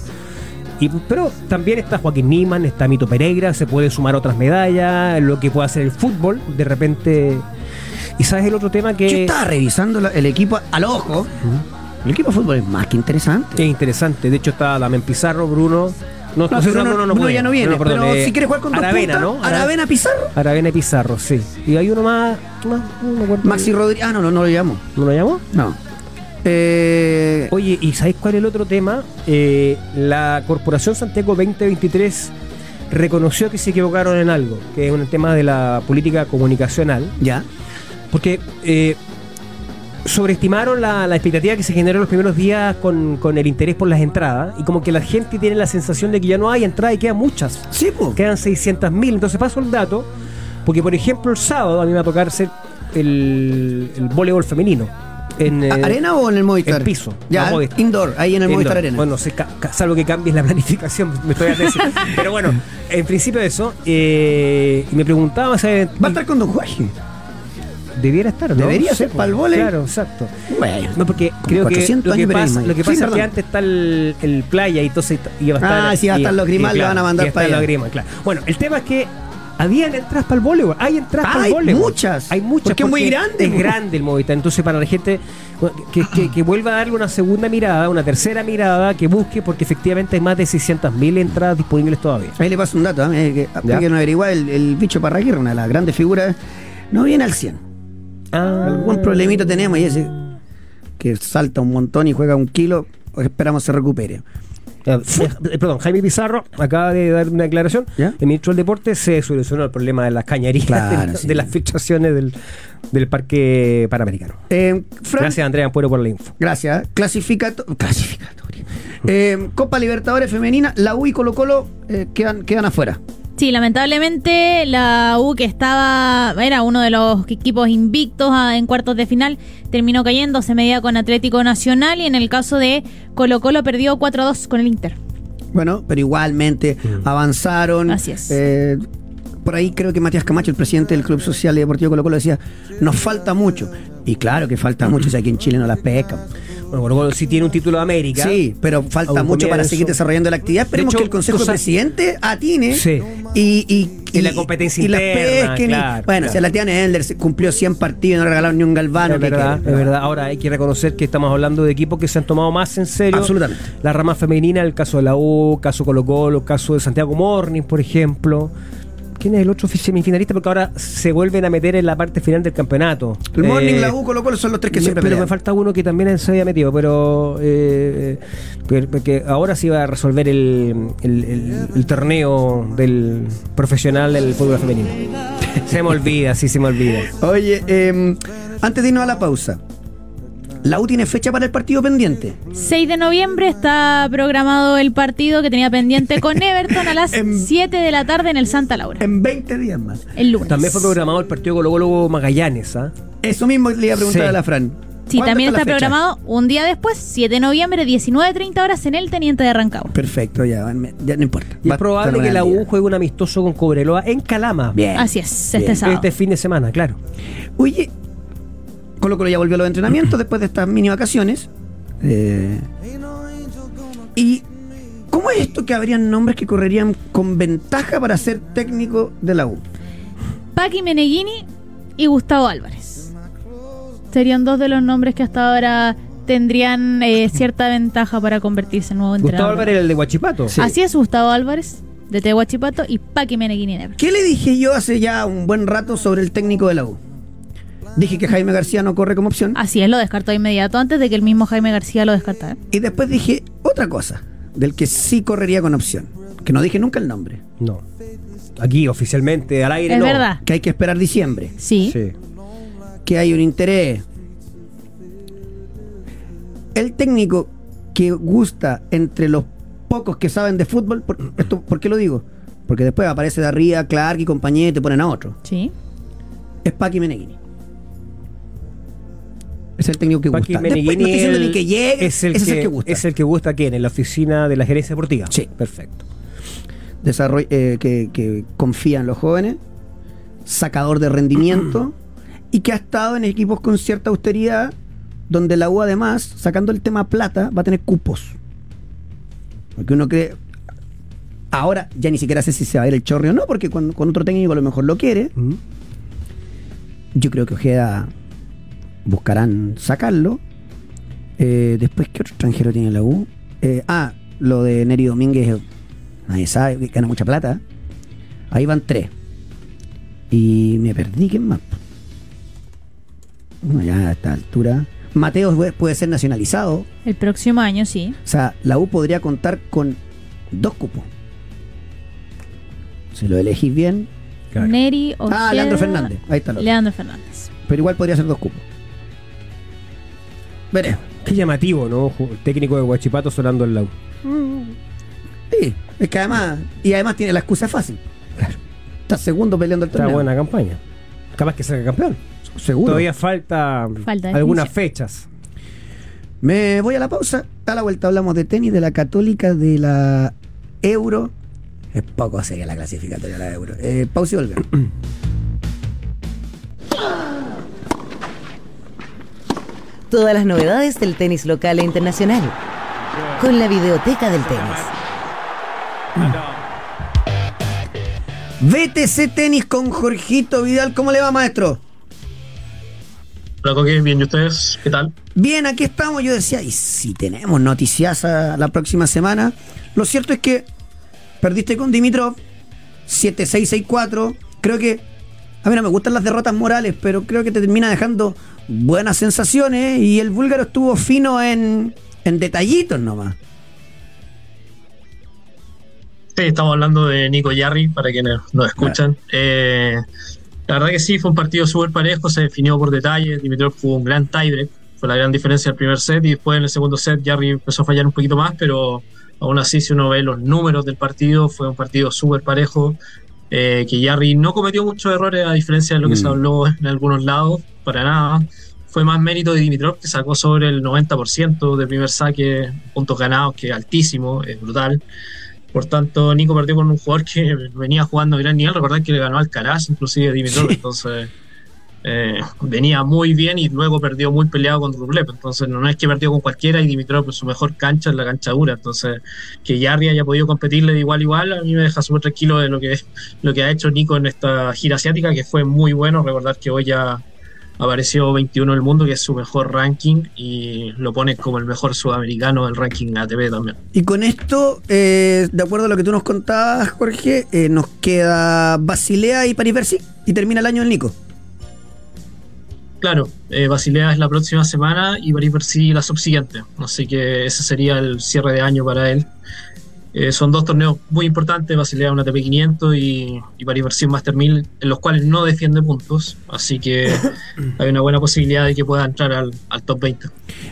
Y, pero también está Joaquín Niman, está Mito Pereira, se pueden sumar otras medallas, lo que puede hacer el fútbol, de repente. Y sabes el otro tema Yo que estaba revisando la- el equipo al ojo. El equipo de fútbol es más que interesante. es interesante. De hecho está Damián Pizarro, Bruno. No, No, Bruno- Bruno no Bruno puede. ya no viene, perdón, pero eh, si quiere jugar con dos Aravena, puntas, ¿no? Aravena Pizarro. Aravena y Pizarro, sí. Y hay uno más, más no. Maxi Rodríguez. Ah, no, no, no lo llamo. ¿No lo llamó? No. Eh, Oye, ¿y sabéis cuál es el otro tema? Eh, la Corporación Santiago 2023 reconoció que se equivocaron en algo, que es un tema de la política comunicacional, ya. porque eh, sobreestimaron la, la expectativa que se generó en los primeros días con, con el interés por las entradas, y como que la gente tiene la sensación de que ya no hay entradas y quedan muchas, Sí, pues. quedan 600 mil, entonces paso el dato, porque por ejemplo el sábado a mí me va a tocar ser el, el voleibol femenino. En, eh, ¿Arena o en el Movistar? en piso, Ya, no, indoor, ahí en el Indoor. Movistar Arena. Bueno, ca- salvo que cambies la planificación, me estoy a decir. Pero bueno, en principio eso. eh, y me preguntaba, o sea, Va a estar con Don Jorge. Debiera estar, ¿no? Debería No ser pues. pa'l vóley. Claro, exacto. Bueno. No, porque creo que 400 lo que pasa, lo que Sí, pasa es que antes está el, el playa y entonces iba a estar. Ah, sí, va a estar los Grimal, lo van a mandar para los allá. Grimal, claro. Bueno, el tema es que habían entradas para el voleibol, hay entradas para Hay el voleibol. muchas. Hay muchas. Porque es muy grande, Es grande el Movistar. Entonces, para la gente que, que- que vuelva a darle una segunda mirada, una tercera mirada, que busque, porque efectivamente hay más de 600.000 entradas disponibles todavía. Ahí le paso un dato, ¿eh? que, que no averigua el, el bicho Parraguirre, una de las grandes figuras, no viene al 100. Ah. Algún problemito tenemos y ese que salta un montón y juega un kilo, esperamos se recupere. Eh, eh, Perdón, Jaime Pizarro acaba de dar una declaración. ¿Ya? El ministro del Deporte se solucionó el problema de las cañerías, Claro, de, sí. de las filtraciones del, del Parque Panamericano. Eh, Fran, Gracias, Andrea Ampuero, por la info. Gracias. Clasificato clasificatoria. Eh, Copa Libertadores Femenina, la U y Colo Colo quedan, quedan afuera. Sí, lamentablemente la U que estaba, era uno de los equipos invictos a- en cuartos de final, terminó cayendo, se medía con Atlético Nacional y en el caso de Colo Colo perdió 4-2 con el Inter. Bueno, pero igualmente avanzaron. Así es. Eh, por ahí creo que Matías Camacho, el presidente del Club Social y Deportivo Colo Colo, decía, nos falta mucho. Y claro que falta mucho, o sea, aquí en Chile no las pescan. Bueno, Colo Colo sí tiene un título de América. Sí, pero falta mucho para seguir desarrollando la actividad. Esperemos De hecho, que el Consejo cosa- de Presidente atine Sí. y, y, Y la competencia y las interna, pesquen. y- claro, bueno, claro. si la Tiana Elder cumplió 100 partidos y no regalaron ni un galvano. Es ¿qué verdad, es verdad. Ahora hay que reconocer que estamos hablando de equipos que se han tomado más en serio. Absolutamente. La rama femenina, el caso de la U, caso Colo Colo, caso de Santiago Morning, por ejemplo. ¿Quién es el otro semifinalista? Porque ahora se vuelven a meter en la parte final del campeonato. El Morning, Eh, la U, Colo Colo son los tres que me- siempre pero pelean. me falta uno que también se había metido, pero eh, porque ahora sí va a resolver el, el- el- el torneo del profesional del fútbol femenino. Se me olvida, sí se me olvida. Oye, eh, antes de irnos a la pausa, la U tiene fecha para el partido pendiente. 6 de noviembre está programado el partido que tenía pendiente con Everton a las En- 7 de la tarde en el Santa Laura, En 20 días más. el lunes. También fue programado el partido Colo Colo Magallanes, ¿ah? Eso mismo le iba a preguntar Sí. a la Fran. Sí, ¿Cuándo también está programado un día después, 7 de noviembre, 19.30 horas en el Teniente de Rancagua. Perfecto, ya, ya no importa. Y es probable que la U juegue un amistoso con Cobreloa en Calama. Bien. Así es, Bien. este sábado. Este fin de semana, claro. Oye, Colo Colo ya volvió a los entrenamientos después de estas mini vacaciones. Eh, ¿Y cómo es esto que habrían nombres que correrían con ventaja para ser técnico de la U? Paqui Meneghini y Gustavo Álvarez. Serían dos de los nombres que hasta ahora tendrían eh, cierta ventaja para convertirse en nuevo Gustavo entrenador. Álvarez, el de Huachipato. Sí. Así es, Gustavo Álvarez, de Tehuachipato, y Paqui Meneghini ¿Qué le dije yo hace ya un buen rato sobre el técnico de la U? Dije que Jaime García no corre como opción. Así es, lo descartó de inmediato antes de que el mismo Jaime García lo descartara. Y después dije otra cosa, del que sí correría con opción. Que no dije nunca el nombre. No. Aquí, oficialmente, al aire. Es no. verdad. Que hay que esperar diciembre. Sí. Sí. que hay un interés. El técnico que gusta entre los pocos que saben de fútbol, por, esto, ¿por qué lo digo? Porque después aparece de arriba Clark y compañía y te ponen a otro. Sí. Es Paqui Meneghini. Es el técnico que Paqui gusta. Después, no estoy ni que llegue, es el ese que, es el que gusta. Es el que gusta quién, en la oficina de la gerencia deportiva. Sí. Perfecto. Desarroll- eh, que, que confía en los jóvenes, sacador de rendimiento y que ha estado en equipos con cierta austeridad, donde la U además, sacando el tema plata, va a tener cupos. Porque uno cree, ahora ya ni siquiera sé si se va a ir el chorro o no, porque con, con otro técnico a lo mejor lo quiere. Yo creo que Ojeda buscarán sacarlo. Eh, después, ¿qué otro extranjero tiene la U? Eh, ah, lo de Neri Domínguez, nadie sabe, gana mucha plata. Ahí van tres. Y me perdí, ¿quién más? Bueno, ya a esta altura. Mateo puede- puede ser nacionalizado. El próximo año, sí. O sea, la U podría contar con dos cupos. Si lo elegís bien. Claro. Neri, Ah, Ojeda, Leandro Fernández. Ahí está el otro. Leandro Fernández. Pero igual podría ser dos cupos. Veremos. Qué llamativo, ¿no? Ju- Técnico de Huachipato sonando el lau. Sí, es que además, y además tiene la excusa fácil. Claro. Está segundo peleando el Está torneo. buena campaña. Capaz que salga campeón. Seguro. Todavía falta, Falta algunas fechas. Me voy a la pausa. A la vuelta hablamos de tenis, de la católica, de la euro. Es poco seria la clasificatoria de la euro. Eh, pausa y volvemos. Todas las novedades del tenis local e internacional. Con la videoteca del tenis. VTC Tenis con Jorgito Vidal. ¿Cómo le va, maestro? Hola, Coque, bien, ¿y ustedes? ¿Qué tal? Bien, aquí estamos. Yo decía, y si tenemos noticias a la próxima semana. Lo cierto es que perdiste con Dimitrov 7-6-6-4. Creo que. A mí no me gustan las derrotas morales, pero creo que te termina dejando buenas sensaciones. Y el búlgaro estuvo fino en, en detallitos nomás. Sí, estamos hablando de Nico Yarri, para quienes nos escuchan. Eh, la verdad que sí, fue un partido súper parejo, se definió por detalle. Dimitrov jugó un gran tiebreak, fue la gran diferencia del primer set. Y después en el segundo set, Yarri empezó a fallar un poquito más, pero aún así, si uno ve los números del partido, fue un partido súper parejo. eh, que Yarri no cometió muchos errores, a diferencia de lo que se Mm. habló en algunos lados, para nada. Fue más mérito de Dimitrov, que sacó sobre el 90% de primer saque, puntos ganados, que es altísimo, es brutal. Por tanto, Nico perdió con un jugador que venía jugando a gran nivel. Recordad que le ganó al Alcaraz, inclusive Dimitrov. Sí. Entonces, eh, venía muy bien y luego perdió muy peleado con Rublev. Entonces, no, es que perdió con cualquiera y Dimitrov en su mejor cancha es la cancha dura. Entonces, que Yarri haya podido competirle de igual a igual, a mí me deja súper tranquilo de lo que, lo que ha hecho Nico en esta gira asiática, que fue muy bueno. Recordar que hoy ya apareció 21 del mundo, que es su mejor ranking, y lo pone como el mejor sudamericano del ranking ATP también. Y con esto, eh, de acuerdo a lo que tú nos contabas, Jorge, eh, nos queda Basilea y Paris Bercy y termina el año el Nico. Claro, eh, Basilea es la próxima semana y Paris Bercy la subsiguiente. Así que ese sería el cierre de año para él. Eh, son dos torneos muy importantes, Basilea un ATP 500 y, y un Master 1000, en los cuales no defiende puntos. Así que hay una buena posibilidad de que pueda entrar al, al top 20.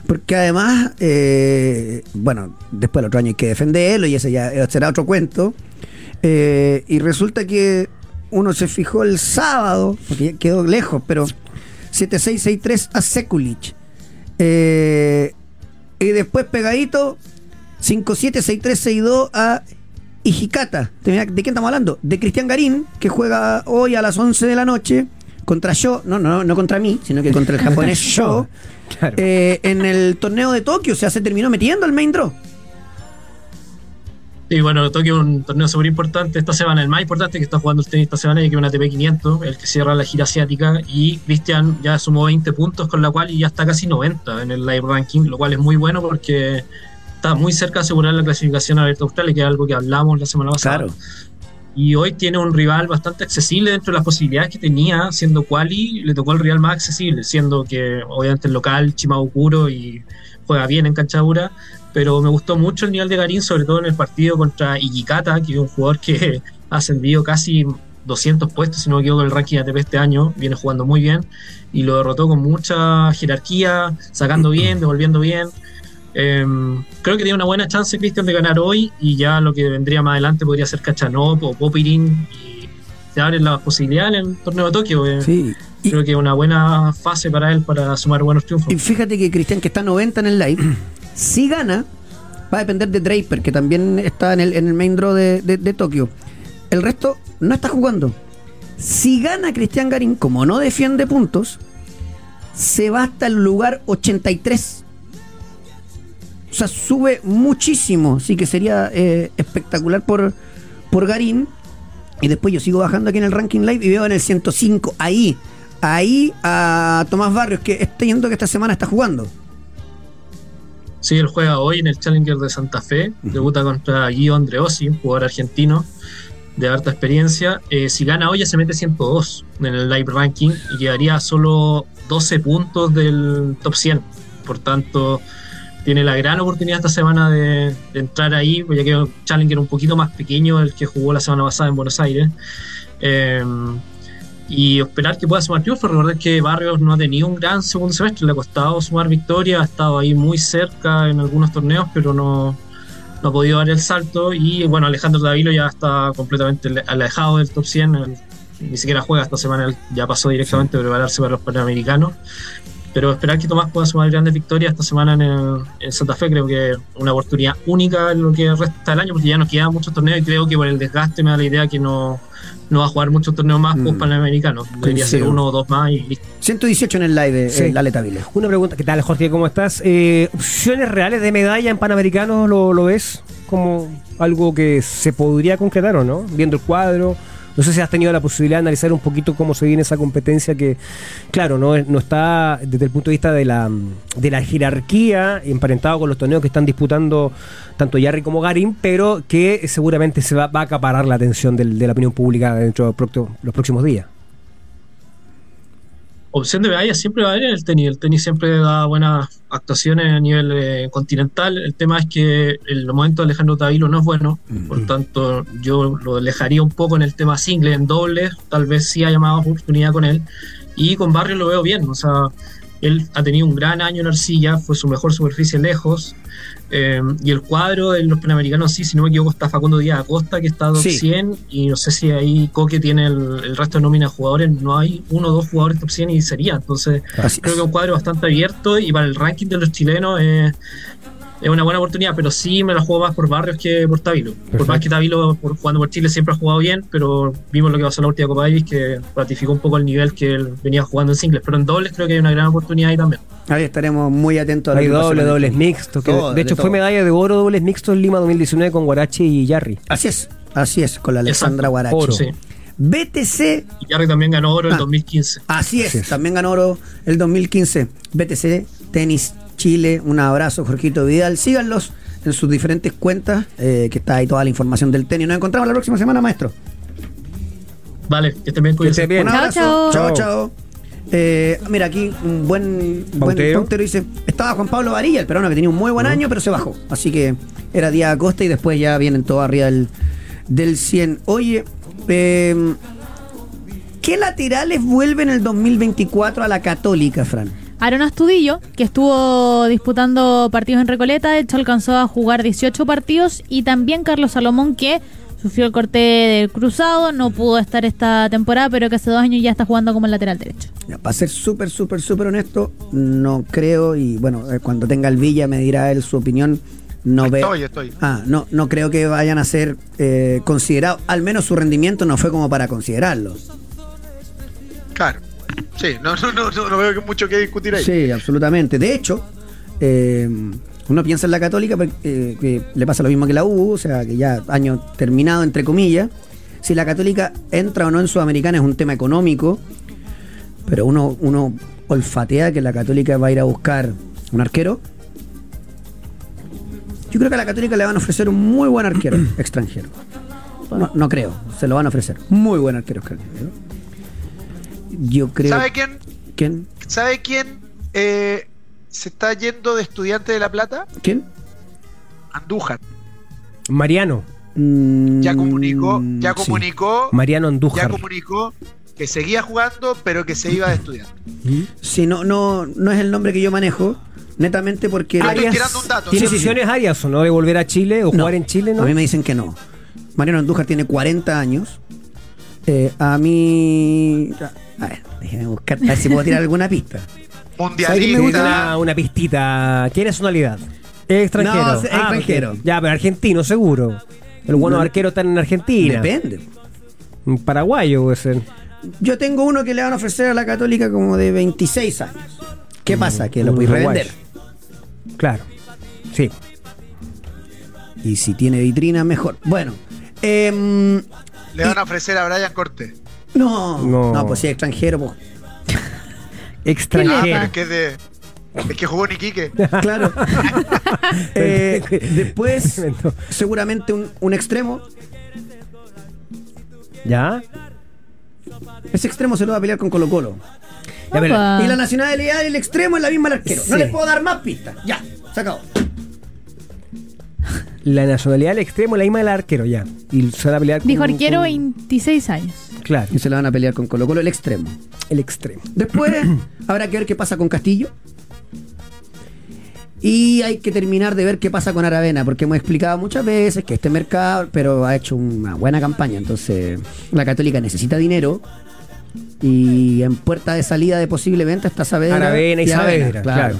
Porque además, eh, bueno, después el otro año hay que defenderlo y ese ya será otro cuento. Eh, y resulta que uno se fijó el sábado, porque ya quedó lejos, pero 7663 a Sekulic. Y después pegadito, 5-7, 6-3, 6-2 a Ijicata. ¿De quién estamos hablando? De Cristian Garín, que juega hoy a las 11 de la noche contra yo, no, no, no contra mí, sino que contra el japonés yo, Claro. eh, en el torneo de Tokio. O sea, se terminó metiendo el main draw. Sí, bueno, Tokio es un torneo súper importante esta semana, el más importante que está jugando el tenis esta semana, y que es una ATP 500, el que cierra la gira asiática, y Cristian ya sumó 20 puntos, con la cual y ya está casi 90 en el live ranking, lo cual es muy bueno porque está muy cerca de asegurar la clasificación a Abierto Australia, que es algo que hablamos la semana pasada. Claro. Y hoy tiene un rival bastante accesible dentro de las posibilidades que tenía, siendo quali, le tocó el rival más accesible, siendo que obviamente el local, Chimaukuro, y juega bien en cancha dura, pero me gustó mucho el nivel de Garín, sobre todo en el partido contra Ikikata, que es un jugador que ha ascendido casi 200 puestos, si no me equivoco, el ranking ATP este año, viene jugando muy bien, y lo derrotó con mucha jerarquía, sacando bien, devolviendo bien. Eh, creo que tiene una buena chance Cristian de ganar hoy y ya lo que vendría más adelante podría ser Cachanop o Popirin y se abren las posibilidades en el torneo de Tokio. eh. Sí. Y, Creo que es una buena fase para él para sumar buenos triunfos. y fíjate que Cristian, que está 90 en el live, si gana, va a depender de Draper, que también está en el, en el main draw de, de- de Tokio. El resto no está jugando. Si gana Cristian Garín, como no defiende puntos, se va hasta el lugar 83. O sea, sube muchísimo. Así que sería eh, espectacular por, por Garín. Y después yo sigo bajando aquí en el ranking live y veo en el 105, ahí, ahí a Tomás Barrios, que estoy viendo que esta semana está jugando. Sí, él juega hoy en el Challenger de Santa Fe, debuta contra Guido Andreossi, un jugador argentino de harta experiencia. Eh, si gana hoy ya se mete 102 en el live ranking y quedaría a solo 12 puntos del top 100. Por tanto, tiene la gran oportunidad esta semana de, entrar ahí, ya que un Challenger un poquito más pequeño el que jugó la semana pasada en Buenos Aires. Eh, y esperar que pueda sumar triunfos. Recordar que Barrios no ha tenido un gran segundo semestre, le ha costado sumar victorias, ha estado ahí muy cerca en algunos torneos, pero no, no ha podido dar el salto. Y bueno, Alejandro Davilo ya está completamente le- alejado del top 100, él ni siquiera juega esta semana, ya pasó directamente a prepararse para los Panamericanos. Pero esperar que Tomás pueda sumar grandes victorias esta semana en, el- en Santa Fe, creo que es una oportunidad única en lo que resta del año, porque ya nos quedan muchos torneos y creo que por el desgaste me da la idea que no, no va a jugar muchos torneos más Mm. post panamericanos. Debería ser uno o dos más y listo. 118 en el live, Sí. Lale Tabile. Una pregunta, ¿qué tal Jorge? ¿Cómo estás? Eh, ¿Opciones reales de medalla en Panamericanos lo, lo ves como algo que se podría concretar o no? Viendo el cuadro. No sé si has tenido la posibilidad de analizar un poquito cómo se viene esa competencia que, claro, no, no está desde el punto de vista de la, de la jerarquía emparentado con los torneos que están disputando tanto Yarri como Garín, pero que seguramente se va, a acaparar la atención del- de la opinión pública dentro de los próximos días. Opción de medalla siempre va a haber en el tenis. El tenis siempre da buenas actuaciones a nivel eh, continental. El tema es que el momento de Alejandro Tavilo no es bueno. Por tanto, yo lo alejaría un poco en el tema single, en dobles. Tal vez sí haya más oportunidad con él. Y con Barrio lo veo bien. O sea, él ha tenido un gran año en arcilla. Fue su mejor superficie lejos. Eh, y el cuadro en los Panamericanos, sí, si no me equivoco, está Facundo Díaz Acosta, que está top Sí. 100. Y no sé si ahí Coque tiene el, el resto de nómina de jugadores. No hay uno o dos jugadores top 100 y sería. Entonces, Así creo es. que es un cuadro bastante abierto. Y para el ranking de los chilenos eh, es una buena oportunidad. Pero sí me la juego más por Barrios que por Tavilo. Por más que Tavilo, por, jugando por Chile, siempre ha jugado bien. Pero vimos lo que pasó en la última Copa Davis, que ratificó un poco el nivel que él venía jugando en singles. Pero en dobles creo que hay una gran oportunidad ahí también. Ahí estaremos muy atentos a Hay doble, el dobles mixtos. Todo, de hecho, de fue medalla de oro dobles mixtos en Lima 2019 con Guarachi y Yarri. Así es, así es, con la Alexandra. Guarachi. Oro. Sí. BTC, Y Jarry también ganó oro en Ah. 2015. así es, Así es. también ganó oro el 2015. BTC, Tenis Chile, un abrazo, Jorgito Vidal. Síganlos en sus diferentes cuentas, eh, que está ahí toda la información del tenis. Nos encontramos la próxima semana, maestro. Vale, que estén bien, Que esté cuídense. bien. Un Chao, abrazo. chao. Chao, Chao. chao. Eh, mira, aquí un buen, buen Pautero. pautero dice: Estaba Juan Pablo Varilla, el peruano que tenía un muy buen año, pero se bajó. Así que era día Acosta y después ya vienen todos arriba del, del 100. Oye, eh, ¿qué laterales vuelven el 2024 a la Católica, Fran? Aaron Astudillo, que estuvo disputando partidos en Recoleta, de hecho alcanzó a jugar 18 partidos, y también Carlos Salomón, que sufrió el corte del cruzado, no pudo estar esta temporada, pero que hace dos años ya está jugando como lateral derecho. Ya, para ser súper, súper, súper honesto, no creo, y bueno, eh, cuando tenga el Villa me dirá él su opinión. No veo. Estoy, estoy. Ah, no, no creo que vayan a ser eh, considerados. Al menos su rendimiento no fue como para considerarlo. Claro. Sí, no, no, no, no, no veo que mucho que discutir ahí. Sí, absolutamente. De hecho, eh, uno piensa en la Católica pero, eh, que le pasa lo mismo que la U, o sea, que ya año terminado, entre comillas. Si la Católica entra o no en Sudamericana es un tema económico, pero uno, uno olfatea que la Católica va a ir a buscar un arquero. Yo creo que a la Católica le van a ofrecer un muy buen arquero extranjero. No, no creo, se lo van a ofrecer. Muy buen arquero extranjero. Yo creo. ¿Sabe quién? ¿Quién? ¿Sabe quién eh, se está yendo de estudiante de La Plata? ¿Quién? Andújar. Mariano. Mm, Ya comunicó, ya sí. comunicó, Mariano ya Andújar. comunicó que seguía jugando, pero que se iba de estudiante. Sí, no, no, no es el nombre que yo manejo, netamente porque... Ah, estoy Arias. tirando un dato. ¿Tiene Sí, sí, sí. decisiones Arias o no de volver a Chile o No, jugar en Chile? ¿no? A mí me dicen que no. Mariano Andújar tiene 40 años. Eh, a mí... A ver, déjeme buscar, a ver si puedo tirar alguna pista. Mundialista. Una, una pistita. ¿Qué nacionalidad? Es extranjero. No, es Ah, extranjero. porque- ya, pero argentino, seguro. El bueno No. arquero está en Argentina. Depende. Un paraguayo puede ser. Yo tengo uno que le van a ofrecer a la Católica como de 26 años. ¿Qué pasa? Que lo puedes revender. Claro. Sí. Y si tiene vitrina, mejor. Bueno. em, Le van a ofrecer a Brian Cortés. no, No. no, pues si es extranjero, pues Ah, Extranjero. pero es que es de. Es que jugó en Iquique. Claro. Eh, después, seguramente un, un extremo. ¿Ya? Ese extremo se lo va a pelear con Colo Colo. Ya. Y la nacionalidad del extremo es la misma del arquero. No Sí. les puedo dar más pistas. Ya, se acabó. La nacionalidad del extremo la misma del arquero, ya. Y se va a pelear con Dijo arquero con- 26 años. Claro, Y se la van a pelear con Colo Colo el extremo. el extremo. Después habrá que ver qué pasa con Castillo. Y hay que terminar de ver qué pasa con Aravena, porque hemos explicado muchas veces que este mercado, pero ha hecho una buena campaña. Entonces, la Católica necesita dinero. Y en puerta de salida de posible venta está Saavedra. Aravena y Saavedra, claro.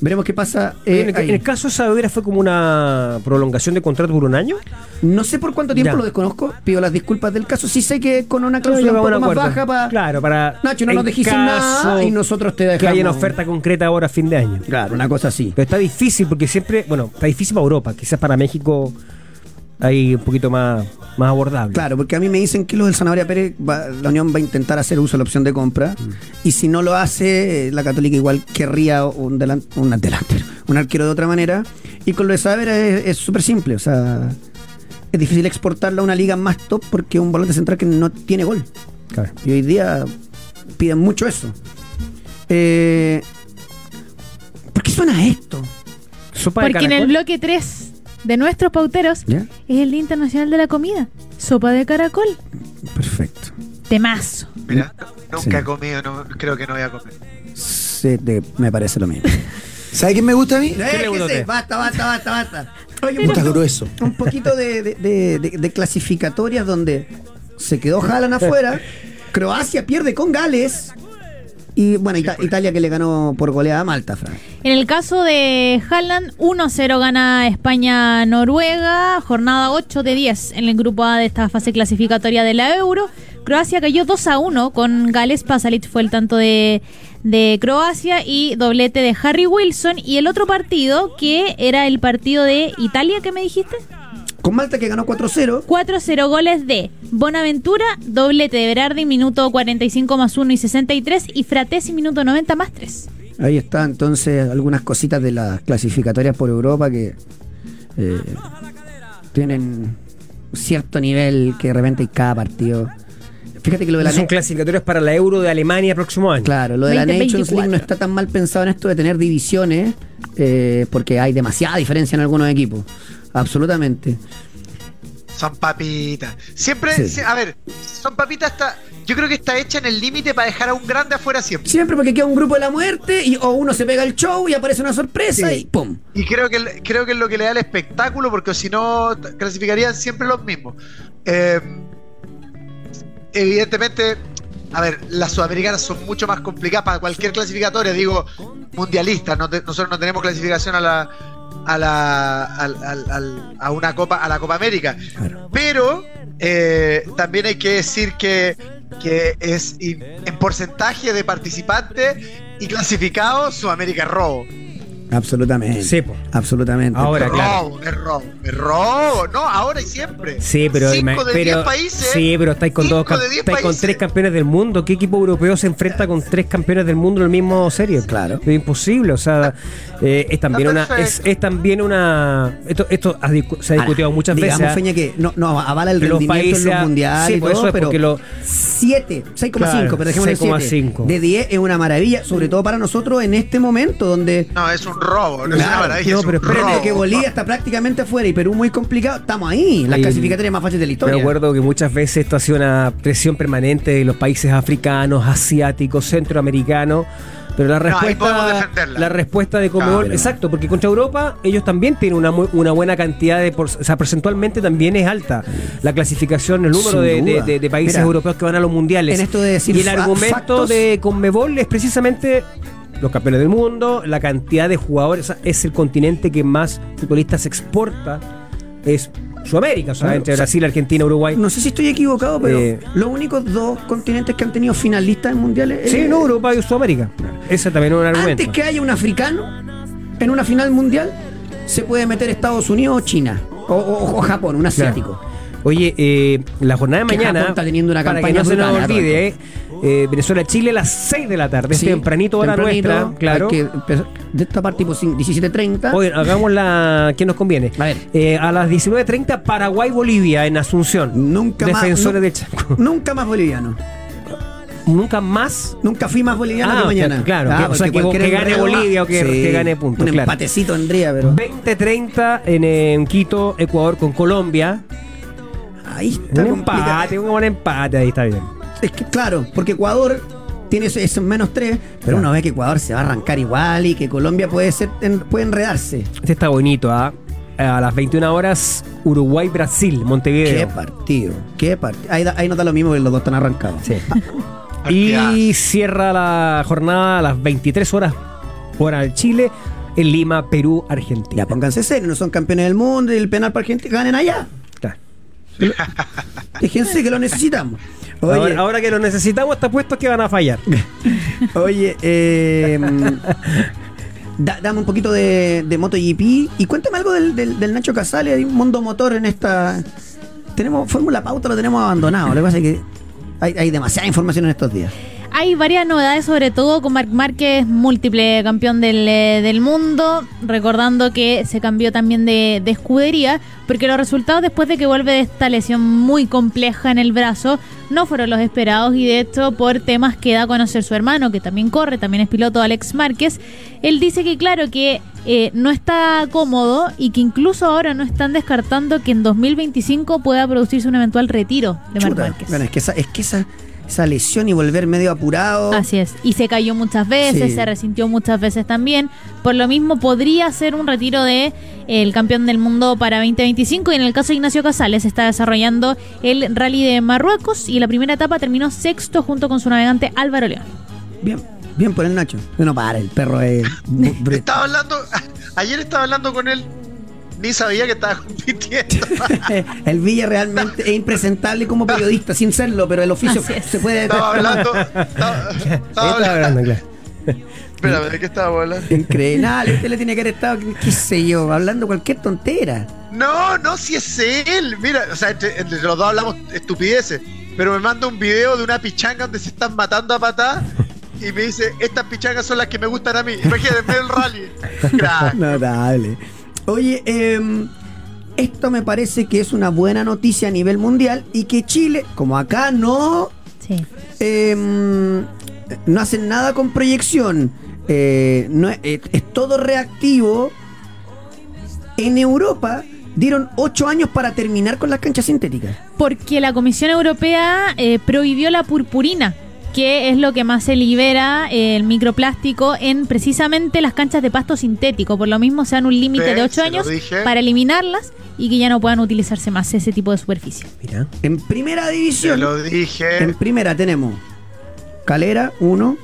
Veremos qué pasa. eh, en, el, ahí. en el caso de Saavedra fue como una prolongación de contrato por un año. No sé por cuánto tiempo Ya. lo desconozco. Pido las disculpas del caso. Sí sé que con una cláusula un poco más baja para. Claro, para. Nacho, no nos dijiste nada y nosotros te dejamos. Que haya una oferta concreta ahora a fin de año. Claro, una cosa así. Pero está difícil porque siempre, bueno, está difícil para Europa, quizás para México hay un poquito más, más abordable. Claro, porque a mí me dicen que los del Zanahoria Pérez, va- la Unión va a intentar hacer uso de la opción de compra. Y si no lo hace, eh, la Católica igual querría un, delan- un delantero, un arquero de otra manera. Y con lo de Saavedra es súper simple. O sea, es difícil exportarlo a una liga más top porque es un volante central que no tiene gol. Claro. Y hoy día piden mucho eso. Eh, ¿Por qué suena esto? Sopa de Porque en el bloque 3 de nuestros pauteros ¿Ya? es el Día Internacional de la Comida. Sopa de caracol. Perfecto. Temazo. Mira, nunca Sí. he comido, no, creo que no voy a comer. Se te- me parece lo mismo. ¿Sabe quién me gusta a mí? le gustó a usted? Basta, basta, basta, basta. Oye, Me un gusta poquito- grueso. un poquito de, de- de- de- de clasificatorias donde se quedó Haaland afuera. Croacia pierde con Gales. Y bueno, Ita- Italia que le ganó por goleada a Malta, Fran. En el caso de Haaland, 1-0 gana España-Noruega, jornada 8 de 10 en el grupo A de esta fase clasificatoria de la Euro. Croacia cayó 2-1 con Gales, Pasalic fue el tanto de, de Croacia y doblete de Harry Wilson. Y el otro partido, que era el partido de Italia, ¿qué me dijiste? Con Malta que ganó 4-0. 4-0 goles de Bonaventura, doblete de Berardi, minuto 45 más 1 y 63, y Fratesi, minuto 90 más 3. Ahí está entonces algunas cositas de las clasificatorias por Europa que eh, tienen cierto nivel que de repente hay cada partido. Fíjate que lo de la Son clasificatorias para la Euro de Alemania próximo año. Claro, lo de la Nations 2024. League no está tan mal pensado en esto de tener divisiones, eh, porque hay demasiada diferencia en algunos equipos. Absolutamente. Son papitas. Siempre, Sí. a ver, son papitas hasta. yo creo que está hecha en el límite para dejar a un grande afuera siempre. Siempre porque queda un grupo de la muerte y o uno se pega el show y aparece una sorpresa Sí. y ¡pum! Y creo que, creo que es lo que le da el espectáculo, porque si no, clasificarían siempre los mismos. Eh, evidentemente, a ver, las sudamericanas son mucho más complicadas para cualquier clasificatoria, digo, mundialista. No te- nosotros no tenemos clasificación a la. A, la, al- al- al- a una copa a la Copa América. Pero eh, también hay que decir que, que es in- en porcentaje de participantes y clasificados Sudamérica es robo Absolutamente. Sí, po. Absolutamente. Ahora, claro. robo, es robo, es robo, no, ahora y siempre. Sí, pero, Cinco de pero- diez países. Sí, pero estáis con, dos, estáis con tres campeones del mundo. ¿Qué equipo europeo se enfrenta con tres campeones del mundo en el mismo serie? Claro. Es imposible. O sea, eh, es también una. Es, es también una. Esto, esto ha discu- se ha discutido Ahora, muchas digamos, veces. ¿ah? Feña, que no, no avala el rendimiento en países, los ah, mundiales sí, y por todo, eso es pero porque lo- 7, 6,5, Claro, pero dejémosle 7. 6,5. De 10 es una maravilla, sobre todo para nosotros en este momento donde No, es un robo, no es una Claro, maravilla, no, es un pero espérate, robo. que Bolivia está prácticamente afuera y Perú muy complicado, estamos ahí, las clasificatorias más fáciles de la Me historia. acuerdo que muchas veces esto ha sido una presión permanente de los países africanos, asiáticos, centroamericanos. Pero la No, ahí podemos respuesta, defenderla. la respuesta de Comebol, Claro. exacto, porque contra Europa ellos también tienen una, una buena cantidad de, por- o sea, porcentualmente también es alta la clasificación, el número de, de- duda. de- de países Mira, europeos que van a los mundiales. en esto de decir y el argumento factos- de Conmebol es precisamente los campeones del mundo, la cantidad de jugadores, es el continente que más futbolistas exporta, es Sudamérica, o sea, entre o sea, Brasil, Argentina, Uruguay. No sé si estoy equivocado, pero Eh, los únicos dos continentes que han tenido finalistas en mundiales. Sí, eh, no, Europa y Sudamérica. Ese también es un argumento. Antes que haya un africano en una final mundial, se puede meter Estados Unidos o China. O, o- o Japón, un asiático. Oye, eh, la jornada de mañana, Japón está teniendo una para que campaña no se nos brutal, olvide, eh, Venezuela-Chile a las 6 de la tarde, es tempranito hora tempranito, nuestra, claro. que de esta parte tipo cin- 17.30. Oye, hagamos la que nos conviene. A ver. Eh, a las 19.30, Paraguay-Bolivia en Asunción. Nunca más- Defensores nu- del Chaco. Nunca más boliviano. Nunca más. Nunca fui más boliviano Ah, que mañana. claro, que- o sea, que- gane Bolivia o que- que gane puntos, Un claro. empatecito tendría, pero. 20.30 en, en Quito, Ecuador con Colombia. Ahí está Un complicado. empate, un buen empate, ahí está bien. Es que, claro, porque Ecuador tiene esos menos tres, pero uno ve que Ecuador se va a arrancar igual y que Colombia puede ser en- puede enredarse. Este está bonito, ¿ah? A las 21 horas, Uruguay-Brasil, Qué Montevideo. partido, qué partido. Ahí, ahí no da lo mismo que los dos están arrancados. Sí. Partidazo. Y cierra la jornada a las 23 horas, hora del Chile, en Lima, Perú, Argentina. Ya pónganse serios, no son campeones del mundo y el penal para Argentina, ganen allá. Está. Fíjense que lo necesitamos. Oye, Ahora, ahora que lo necesitamos, está puesto que van a fallar. Oye, eh, da- dame un poquito de, de MotoGP y cuéntame algo del, del- del Nacho Casale, hay un mundo motor en esta... Tenemos Fórmula Pauta, lo tenemos abandonado, lo que pasa es que hay, hay demasiada información en estos días. Hay varias novedades, sobre todo con Marc Márquez, múltiple campeón del, eh, del mundo, recordando que se cambió también de, de escudería, porque los resultados después de que vuelve de esta lesión muy compleja en el brazo no fueron los esperados y de hecho por temas que da a conocer su hermano, que también corre, también es piloto Alex Márquez, él dice que claro que eh, no está cómodo y que incluso ahora no están descartando que en 2025 pueda producirse un eventual retiro de Marc Márquez. bueno, es que esa, es que esa, esa lesión y volver medio apurado. Así es. Y se cayó muchas veces, Sí. se resintió muchas veces también. Por lo mismo, podría ser un retiro de eh, el campeón del mundo para 2025. Y en el caso de Ignacio Casales, está desarrollando el Rally de Marruecos. Y la primera etapa terminó sexto junto con su navegante Álvaro León. Bien, bien por el Nacho. No para, el perro es. br- Estaba hablando, ayer estaba hablando con él, ni sabía que estaba compitiendo. el Villa realmente es impresentable como periodista, sin serlo, pero el oficio se puede. Estaba hablando, estaba, hablando. hablando, claro. Espérame, ¿de qué estaba hablando? Increíble. Nada, usted le tiene que haber estado, qué sé yo, hablando cualquier tontera. No, no, si es él. Mira, o sea, entre, entre los dos hablamos estupideces. Pero me manda un video de una pichanga donde se están matando a patá y me dice, estas pichangas son las que me gustan a mí. Imagínate, en medio del rally. Crack. Notable. Oye, em, esto me parece que es una buena noticia a nivel mundial y que Chile, como acá no, Sí. em, no hacen nada con proyección, eh, no es, es- es todo reactivo. En Europa dieron ocho años para terminar con las canchas sintéticas. Porque la Comisión Europea eh, prohibió la purpurina, que es lo que más se libera eh, el microplástico en precisamente las canchas de pasto sintético. Por lo mismo se dan un límite de 8 se lo años para eliminarlas y que ya no puedan utilizarse más ese tipo de superficie. Mira. En primera Te división, lo dije. en primera tenemos Calera 1,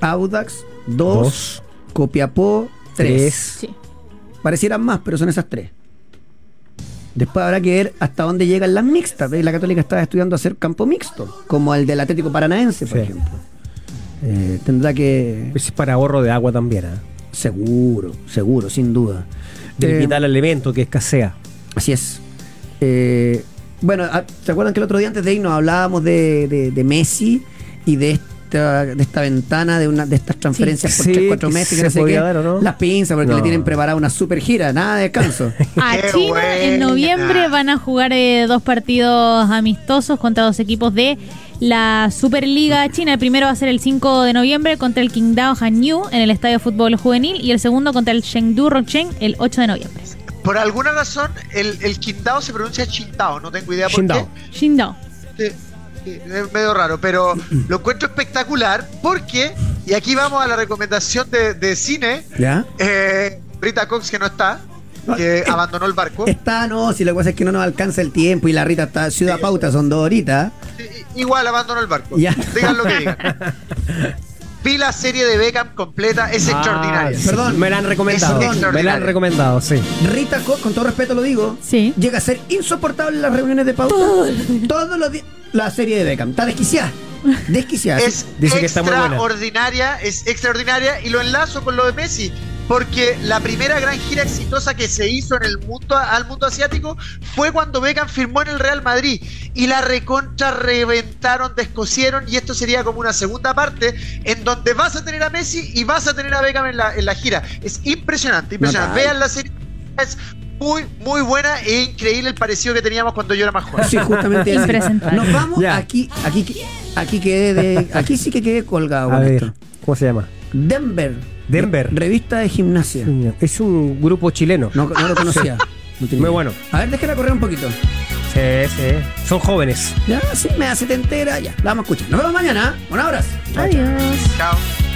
Audax 2, Dos. Copiapó 3. Tres. Sí. Parecieran más, pero son esas tres. Después habrá que ver hasta dónde llegan las mixtas. La Católica estaba estudiando hacer campo mixto, como el del Atlético Paranaense, por Sí. ejemplo. Eh, tendrá que. Es para ahorro de agua también, ¿ah? Seguro, seguro, sin duda. De Eh, limitar el elemento que escasea. Así es. Eh, bueno, ah, ¿se acuerdan que el otro día antes de irnos hablábamos de, de- de Messi y de esta, de esta ventana, de una de estas transferencias por Sí, 3, 4 que meses, que se no sé qué? dar, ¿o no? Las pinzas, porque No. le tienen preparada una super gira, nada de descanso. A China en noviembre van a jugar eh, dos partidos amistosos contra dos equipos de la Superliga China. El primero va a ser el 5 de noviembre contra el Qingdao Hanyu en el Estadio de Fútbol Juvenil y el segundo contra el Chengdu Rocheng el 8 de noviembre. Por alguna razón, el, el Qingdao se pronuncia Qingdao. No tengo idea por qué. Qingdao. Sí, es medio raro, pero lo encuentro espectacular porque, y aquí vamos a la recomendación de, de cine, ¿Ya? eh, Brita Cox que no está, que Eh, abandonó el barco. Está, no, si la cosa es que no nos alcanza el tiempo y la Rita está Ciudad Pauta, son dos horitas. Igual abandonó el barco. Ya. Digan lo que digan. Vi la serie de Beckham completa, es extraordinaria. Ah, sí. Perdón. Me la han recomendado. Me la han recomendado, sí. Rita Cox, con todo respeto lo digo, Sí. llega a ser insoportable en las reuniones de pauta. Todos los días. La serie de Beckham. Está desquiciada. Desquiciada. Es Dice que está muy buena. extraordinaria, es extraordinaria y lo enlazo con lo de Messi. Porque la primera gran gira exitosa que se hizo en el mundo al mundo asiático fue cuando Beckham firmó en el Real Madrid y la recontra reventaron, descosieron y esto sería como una segunda parte en donde vas a tener a Messi y vas a tener a Beckham en la, en la gira. Es impresionante, impresionante. Vean la serie, es muy, muy buena e increíble el parecido que teníamos cuando yo era más joven. Sí, justamente. Nos vamos aquí, aquí, aquí quedé de, aquí sí que quedé colgado. A con ver, esto. ¿Cómo se llama? Denver. Denver. Revista de gimnasia. Es un grupo chileno. No, no lo conocía. No Muy idea. bueno. A ver, déjala correr un poquito. Sí, sí. Son jóvenes. Ya, sí, me hace entera. Ya, la vamos a escuchar. Nos vemos mañana. Un abrazo. Adiós. Chao.